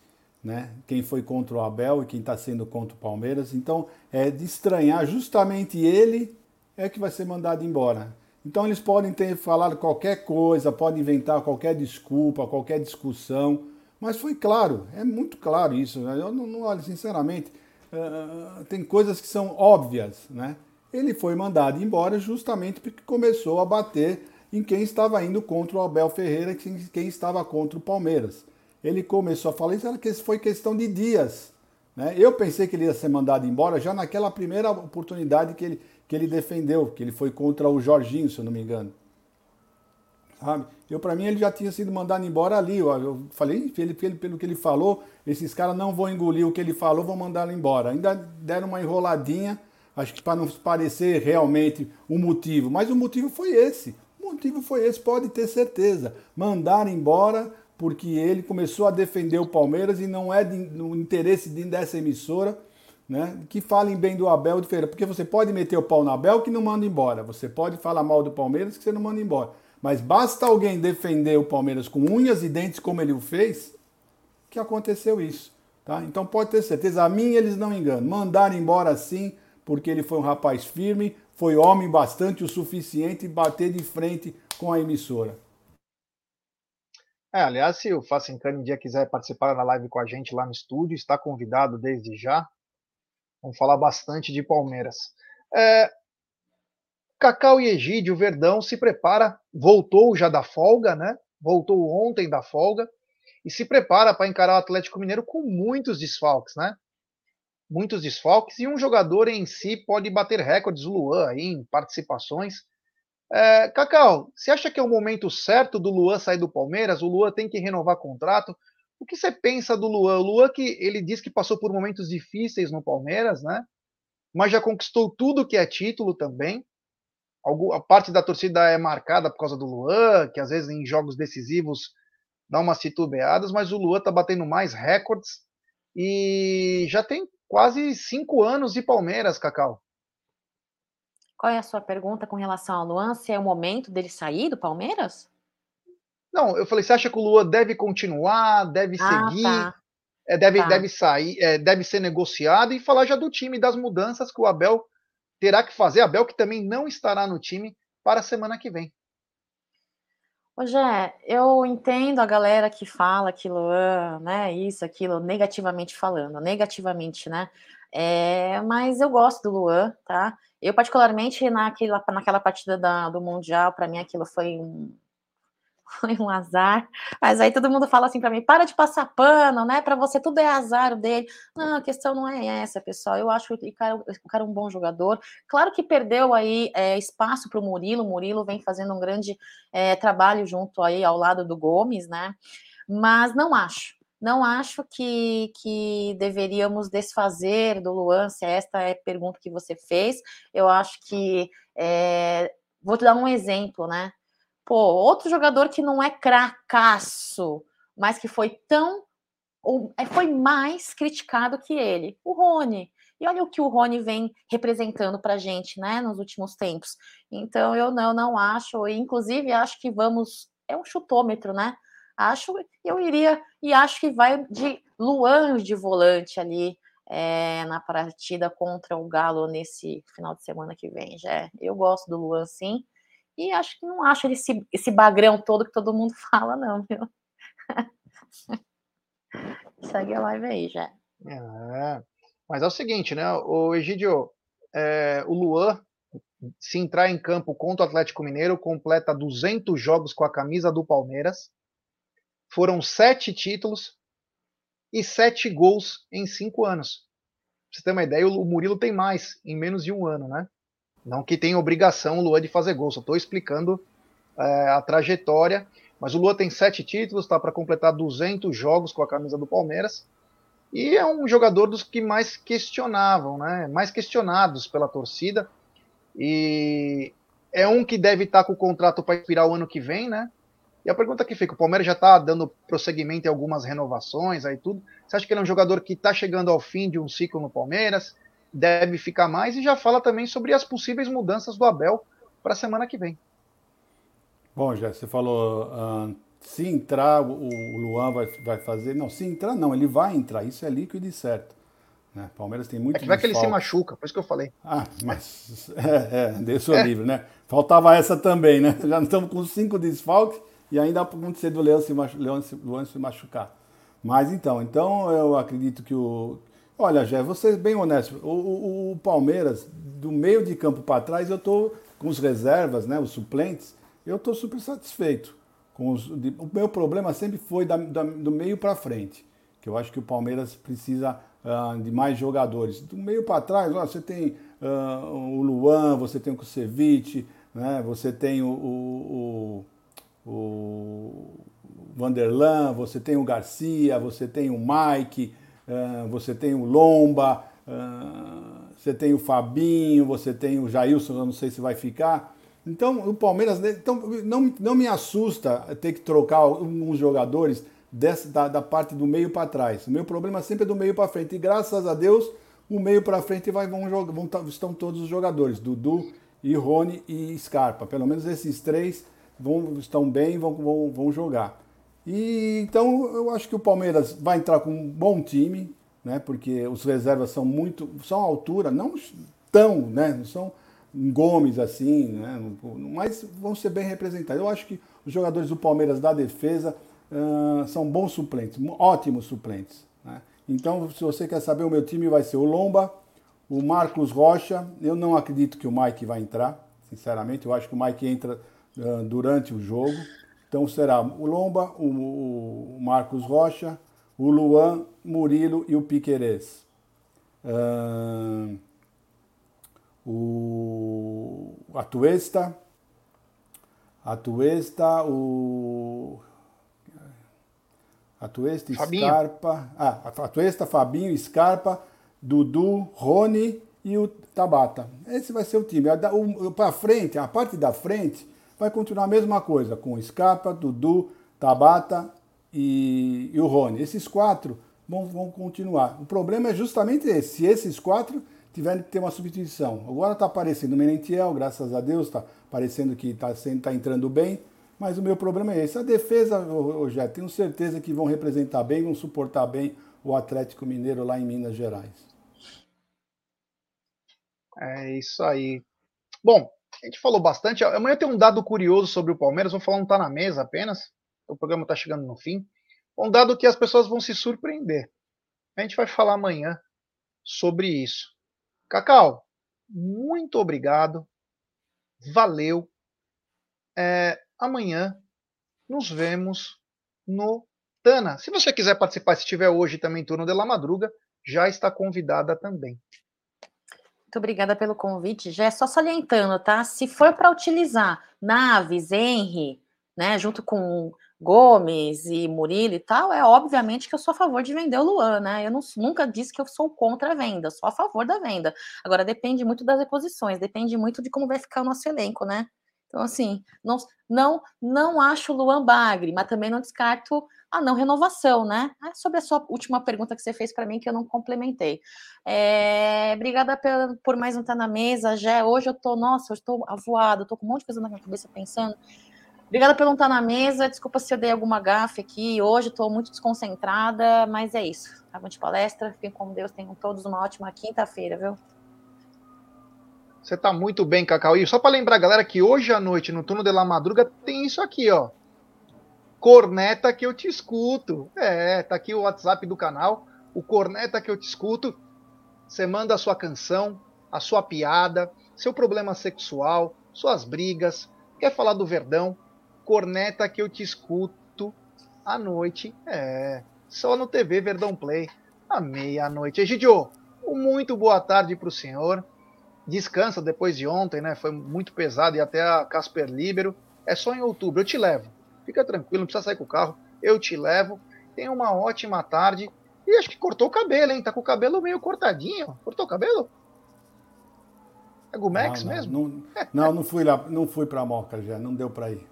né? Quem foi contra o Abel e quem está sendo contra o Palmeiras. Então, é de estranhar, justamente ele é que vai ser mandado embora. Então, eles podem ter falado qualquer coisa, podem inventar qualquer desculpa, qualquer discussão, mas foi claro, é muito claro isso. Né? Eu não, não olho, sinceramente, uh, tem coisas que são óbvias, né? Ele foi mandado embora justamente porque começou a bater em quem estava indo contra o Abel Ferreira, quem estava contra o Palmeiras ele começou a falar isso, era que foi questão de dias. Né? Eu pensei que ele ia ser mandado embora já naquela primeira oportunidade que ele, que ele defendeu, que ele foi contra o Jorginho, se eu não me engano. Sabe? Eu, para mim, ele já tinha sido mandado embora ali. Eu, eu falei, ele, pelo que ele falou, esses caras não vão engolir o que ele falou, vão mandá-lo embora. Ainda deram uma enroladinha, acho que para não parecer realmente o motivo. Mas o motivo foi esse. O motivo foi esse, pode ter certeza. Mandar embora porque ele começou a defender o Palmeiras e não é de, no interesse de, dessa emissora né, que falem bem do Abel de Feira. Porque você pode meter o pau no Abel que não manda embora. Você pode falar mal do Palmeiras que você não manda embora. Mas basta alguém defender o Palmeiras com unhas e dentes como ele o fez, que aconteceu isso. Tá? Então pode ter certeza, a mim eles não enganam. Mandaram embora sim, porque ele foi um rapaz firme, foi homem bastante o suficiente bater de frente com a emissora. É, aliás, se o Facincani um dia quiser participar na live com a gente lá no estúdio, está convidado desde já. Vamos falar bastante de Palmeiras. É, Cacau e Egídio, Verdão se prepara, voltou já da folga, né? Voltou ontem da folga e se prepara para encarar o Atlético Mineiro com muitos desfalques, né? Muitos desfalques e um jogador em si pode bater recordes, o Luan, aí, em participações. É, Cacau, você acha que é o momento certo do Luan sair do Palmeiras? O Luan tem que renovar contrato? O que você pensa do Luan? O Luan que ele diz que passou por momentos difíceis no Palmeiras, né? Mas já conquistou tudo que é título também. A parte da torcida é marcada por causa do Luan, que às vezes em jogos decisivos dá umas titubeadas, mas o Luan tá batendo mais recordes e já tem quase cinco anos de Palmeiras, Cacau. Qual é a sua pergunta com relação ao Luan? Se é o momento dele sair do Palmeiras? Não, eu falei, você acha que o Luan deve continuar, deve ah, seguir, tá. é, deve, tá. deve sair, é, deve ser negociado e falar já do time, das mudanças que o Abel terá que fazer. Abel que também não estará no time para a semana que vem. Ô, Jé, eu entendo a galera que fala que Luan, né, isso, aquilo, negativamente falando, negativamente, né? É, mas eu gosto do Luan, tá? Eu, particularmente, naquela, naquela partida da, do Mundial, para mim aquilo foi um, foi um azar. Mas aí todo mundo fala assim para mim: para de passar pano, né? Para você tudo é azar dele. Não, a questão não é essa, pessoal. Eu acho que o cara, o cara é um bom jogador. Claro que perdeu aí é, espaço para o Murilo. O Murilo vem fazendo um grande é, trabalho junto aí ao lado do Gomes, né? Mas não acho. Não acho que, que deveríamos desfazer do Luan, se esta é a pergunta que você fez. Eu acho que. É, vou te dar um exemplo, né? Pô, outro jogador que não é cracaço, mas que foi tão. É, foi mais criticado que ele, o Rony. E olha o que o Rony vem representando para a gente, né, nos últimos tempos. Então eu não, não acho, inclusive acho que vamos. É um chutômetro, né? Acho, eu iria e acho que vai de Luan de volante ali é, na partida contra o Galo nesse final de semana que vem. Já eu gosto do Luan, sim. E acho que não acho esse, esse bagrão todo que todo mundo fala, não, viu? Segue a live aí, já. É, mas é o seguinte, né? O Egidio, é, o Luan, se entrar em campo contra o Atlético Mineiro, completa 200 jogos com a camisa do Palmeiras. Foram sete títulos e sete gols em cinco anos. Pra você ter uma ideia, o Murilo tem mais, em menos de um ano, né? Não que tenha obrigação o Luan de fazer gol, só estou explicando é, a trajetória. Mas o Luan tem sete títulos, está para completar 200 jogos com a camisa do Palmeiras. E é um jogador dos que mais questionavam, né? mais questionados pela torcida. E é um que deve estar tá com o contrato para expirar o ano que vem, né? E a pergunta que fica, o Palmeiras já está dando prosseguimento em algumas renovações aí tudo. Você acha que ele é um jogador que está chegando ao fim de um ciclo no Palmeiras? deve ficar mais e já fala também sobre as possíveis mudanças do Abel para a semana que vem. Bom, já você falou, uh, se entrar, o, Luan vai, vai fazer. Não, se entrar, não, ele vai entrar, isso é líquido e certo. Né? Palmeiras tem muito. É que vai que ele se machuca, por isso que eu falei. Ah, mas. É, é Deus é. livre, né? Faltava essa também, né? Já estamos com cinco desfalques e ainda acontecer do Leão se, machu... Leão. Luan se machucar. Mas então, então eu acredito que o, Olha, Jé, vou ser bem honesto. O, o, o Palmeiras, do meio de campo para trás, eu estou com os reservas, né, os suplentes, eu estou super satisfeito. Com os, de, o meu problema sempre foi da, da, do meio para frente, que eu acho que o Palmeiras precisa uh, de mais jogadores. Do meio para trás, ó, você tem uh, o Luan, você tem o Kusevich, né, você tem o, o, o, Vanderlan, você tem o Garcia, você tem o Mike você tem o Lomba, você tem o Fabinho, você tem o Jailson, eu não sei se vai ficar. Então, o Palmeiras então, não, não me assusta ter que trocar alguns jogadores dessa, da, da parte do meio para trás. O meu problema sempre é do meio para frente. E graças a Deus, o meio para frente vai, vão, vão, estão todos os jogadores, Dudu e Rony e Scarpa. Pelo menos esses três vão, estão bem vão, vão, vão jogar. E então eu acho que o Palmeiras vai entrar com um bom time, né? Porque os reservas são muito, são à altura, não tão, né? Não são Gomes assim, né? Mas vão ser bem representados. Eu acho que os jogadores do Palmeiras da defesa uh, são bons suplentes, ótimos suplentes. Né? Então, se você quer saber, o meu time vai ser o Lomba, o Marcos Rocha. Eu não acredito que o Mike vai entrar, sinceramente. Eu acho que o Mike entra uh, durante o jogo. Então será o Lomba, o, Marcos Rocha, o Luan, Murilo e o Piquerez. Uh, o Atuesta, Atuesta, o Atuesta, Fabinho. Scarpa, ah, Atuesta, Fabinho, Scarpa, Dudu, Rony e o Tabata. Esse vai ser o time. Para frente, a parte da frente, vai continuar a mesma coisa, com Scarpa, Dudu, Tabata e, e o Rony. Esses quatro vão, vão continuar. O problema é justamente esse, se esses quatro tiverem que ter uma substituição. Agora está aparecendo o Menentiel, graças a Deus, está parecendo que está tá entrando bem, mas o meu problema é esse. A defesa, já tenho certeza que vão representar bem, vão suportar bem o Atlético Mineiro lá em Minas Gerais. É isso aí. Bom, a gente falou bastante. Amanhã tem um dado curioso sobre o Palmeiras. Vou falar um tá na mesa apenas. O programa está chegando no fim. Um dado que as pessoas vão se surpreender. A gente vai falar amanhã sobre isso. Cacau, muito obrigado. Valeu. É, amanhã nos vemos no Tana. Se você quiser participar, se estiver hoje também turno de La Madruga, já está convidada também. Muito obrigada pelo convite. Já é só salientando, tá? Se for para utilizar Naves, Henry, né, junto com Gomes e Murilo e tal, é obviamente que eu sou a favor de vender o Luan, né? Eu não, nunca disse que eu sou contra a venda, sou a favor da venda. Agora depende muito das reposições, depende muito de como vai ficar o nosso elenco, né? Então, assim, não, não, não acho o Luan Bagre, mas também não descarto a não renovação, né? É sobre a sua última pergunta que você fez para mim, que eu não complementei. É, obrigada por, por mais um Tá na Mesa, Jé. Hoje eu tô, nossa, eu estou avoado, tô com um monte de coisa na minha cabeça pensando. Obrigada pelo estar na mesa. Desculpa se eu dei alguma gafe aqui. Hoje estou muito desconcentrada, mas é isso. Avante palestra. Fiquem com Deus. Tenham todos uma ótima quinta-feira, viu? Você está muito bem, Cacau. E só para lembrar, galera, que hoje à noite, no turno de la madruga, tem isso aqui, ó. Corneta que eu te escuto. É, tá aqui o WhatsApp do canal. O Corneta que eu te escuto. Você manda a sua canção, a sua piada, seu problema sexual, suas brigas. Quer falar do Verdão? corneta que eu te escuto à noite. É, só no TV Verdão Play, à meia-noite. Egidio, muito boa tarde para o senhor. Descansa depois de ontem, né? Foi muito pesado e até a Casper Libero. É só em outubro, eu te levo. Fica tranquilo, não precisa sair com o carro. Eu te levo. Tenha uma ótima tarde. E acho que cortou o cabelo, hein? Tá com o cabelo meio cortadinho. Cortou o cabelo? É Gumex não, não, mesmo? Não, não, não fui lá, não fui pra Moca já, não deu para ir.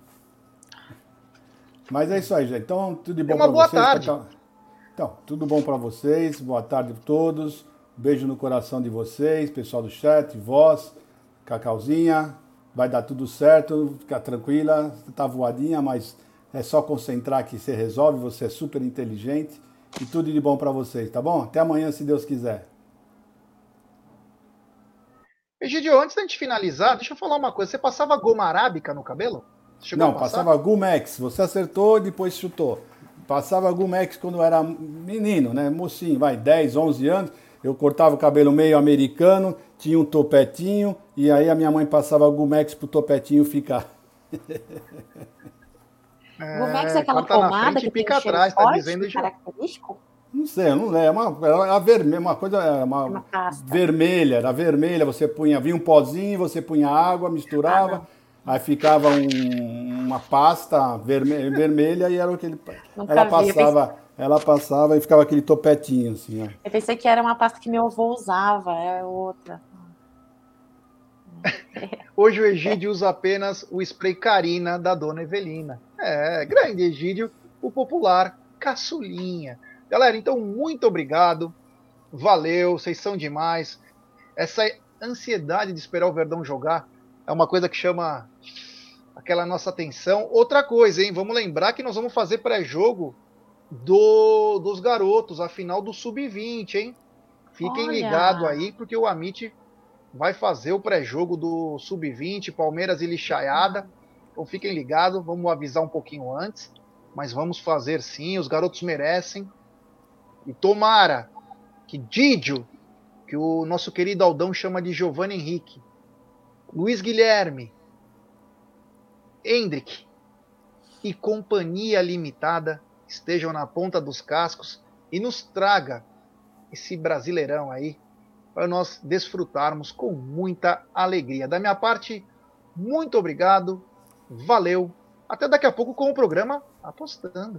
Mas é isso aí, gente. Então, tudo de bom para vocês. Tarde. Então, tudo bom para vocês. Boa tarde a todos. Beijo no coração de vocês, pessoal do chat, voz, Cacauzinha. Vai dar tudo certo, fica tranquila. Tá voadinha, mas é só concentrar que você resolve. Você é super inteligente. E tudo de bom para vocês, tá bom? Até amanhã, se Deus quiser. Egidio, antes da gente finalizar, deixa eu falar uma coisa. Você passava goma arábica no cabelo? Chegou não, passava Gumex. Você acertou e depois chutou. Passava Gumex quando era menino, né? Mocinho, vai, 10, 11 anos. Eu cortava o cabelo meio americano, tinha um topetinho, e aí a minha mãe passava Gumex pro topetinho ficar. É, Gumex é aquela pomada que fica atrás, tá dizendo característico? Não sei, não lembro. É uma, era vermelha, uma coisa, é uma, uma vermelha, era vermelha, você punha, vinha um pozinho, você punha água, misturava. Ah, Aí ficava um, uma pasta vermelha, vermelha e era aquele. Nunca ela passava, pensei... ela passava e ficava aquele topetinho assim. Ó. Eu pensei que era uma pasta que meu avô usava, é outra. Hoje o Egídio usa apenas o spray Carina da dona Evelina. É, grande Egídio, o popular caçulinha. Galera, então muito obrigado. Valeu, vocês são demais. Essa ansiedade de esperar o Verdão jogar é uma coisa que chama aquela nossa atenção. Outra coisa, hein? Vamos lembrar que nós vamos fazer pré-jogo do, dos garotos, a final do Sub-20, hein? Fiquem ligados aí, porque o Amit vai fazer o pré-jogo do Sub-20, Palmeiras e Lixaiada. Então fiquem ligados, vamos avisar um pouquinho antes, mas vamos fazer sim, os garotos merecem. E tomara que Didio, que o nosso querido Aldão chama de Giovanni Henrique, Luiz Guilherme, Hendrick e Companhia Limitada estejam na ponta dos cascos e nos traga esse brasileirão aí para nós desfrutarmos com muita alegria. Da minha parte, muito obrigado, valeu. Até daqui a pouco com o programa Apostando.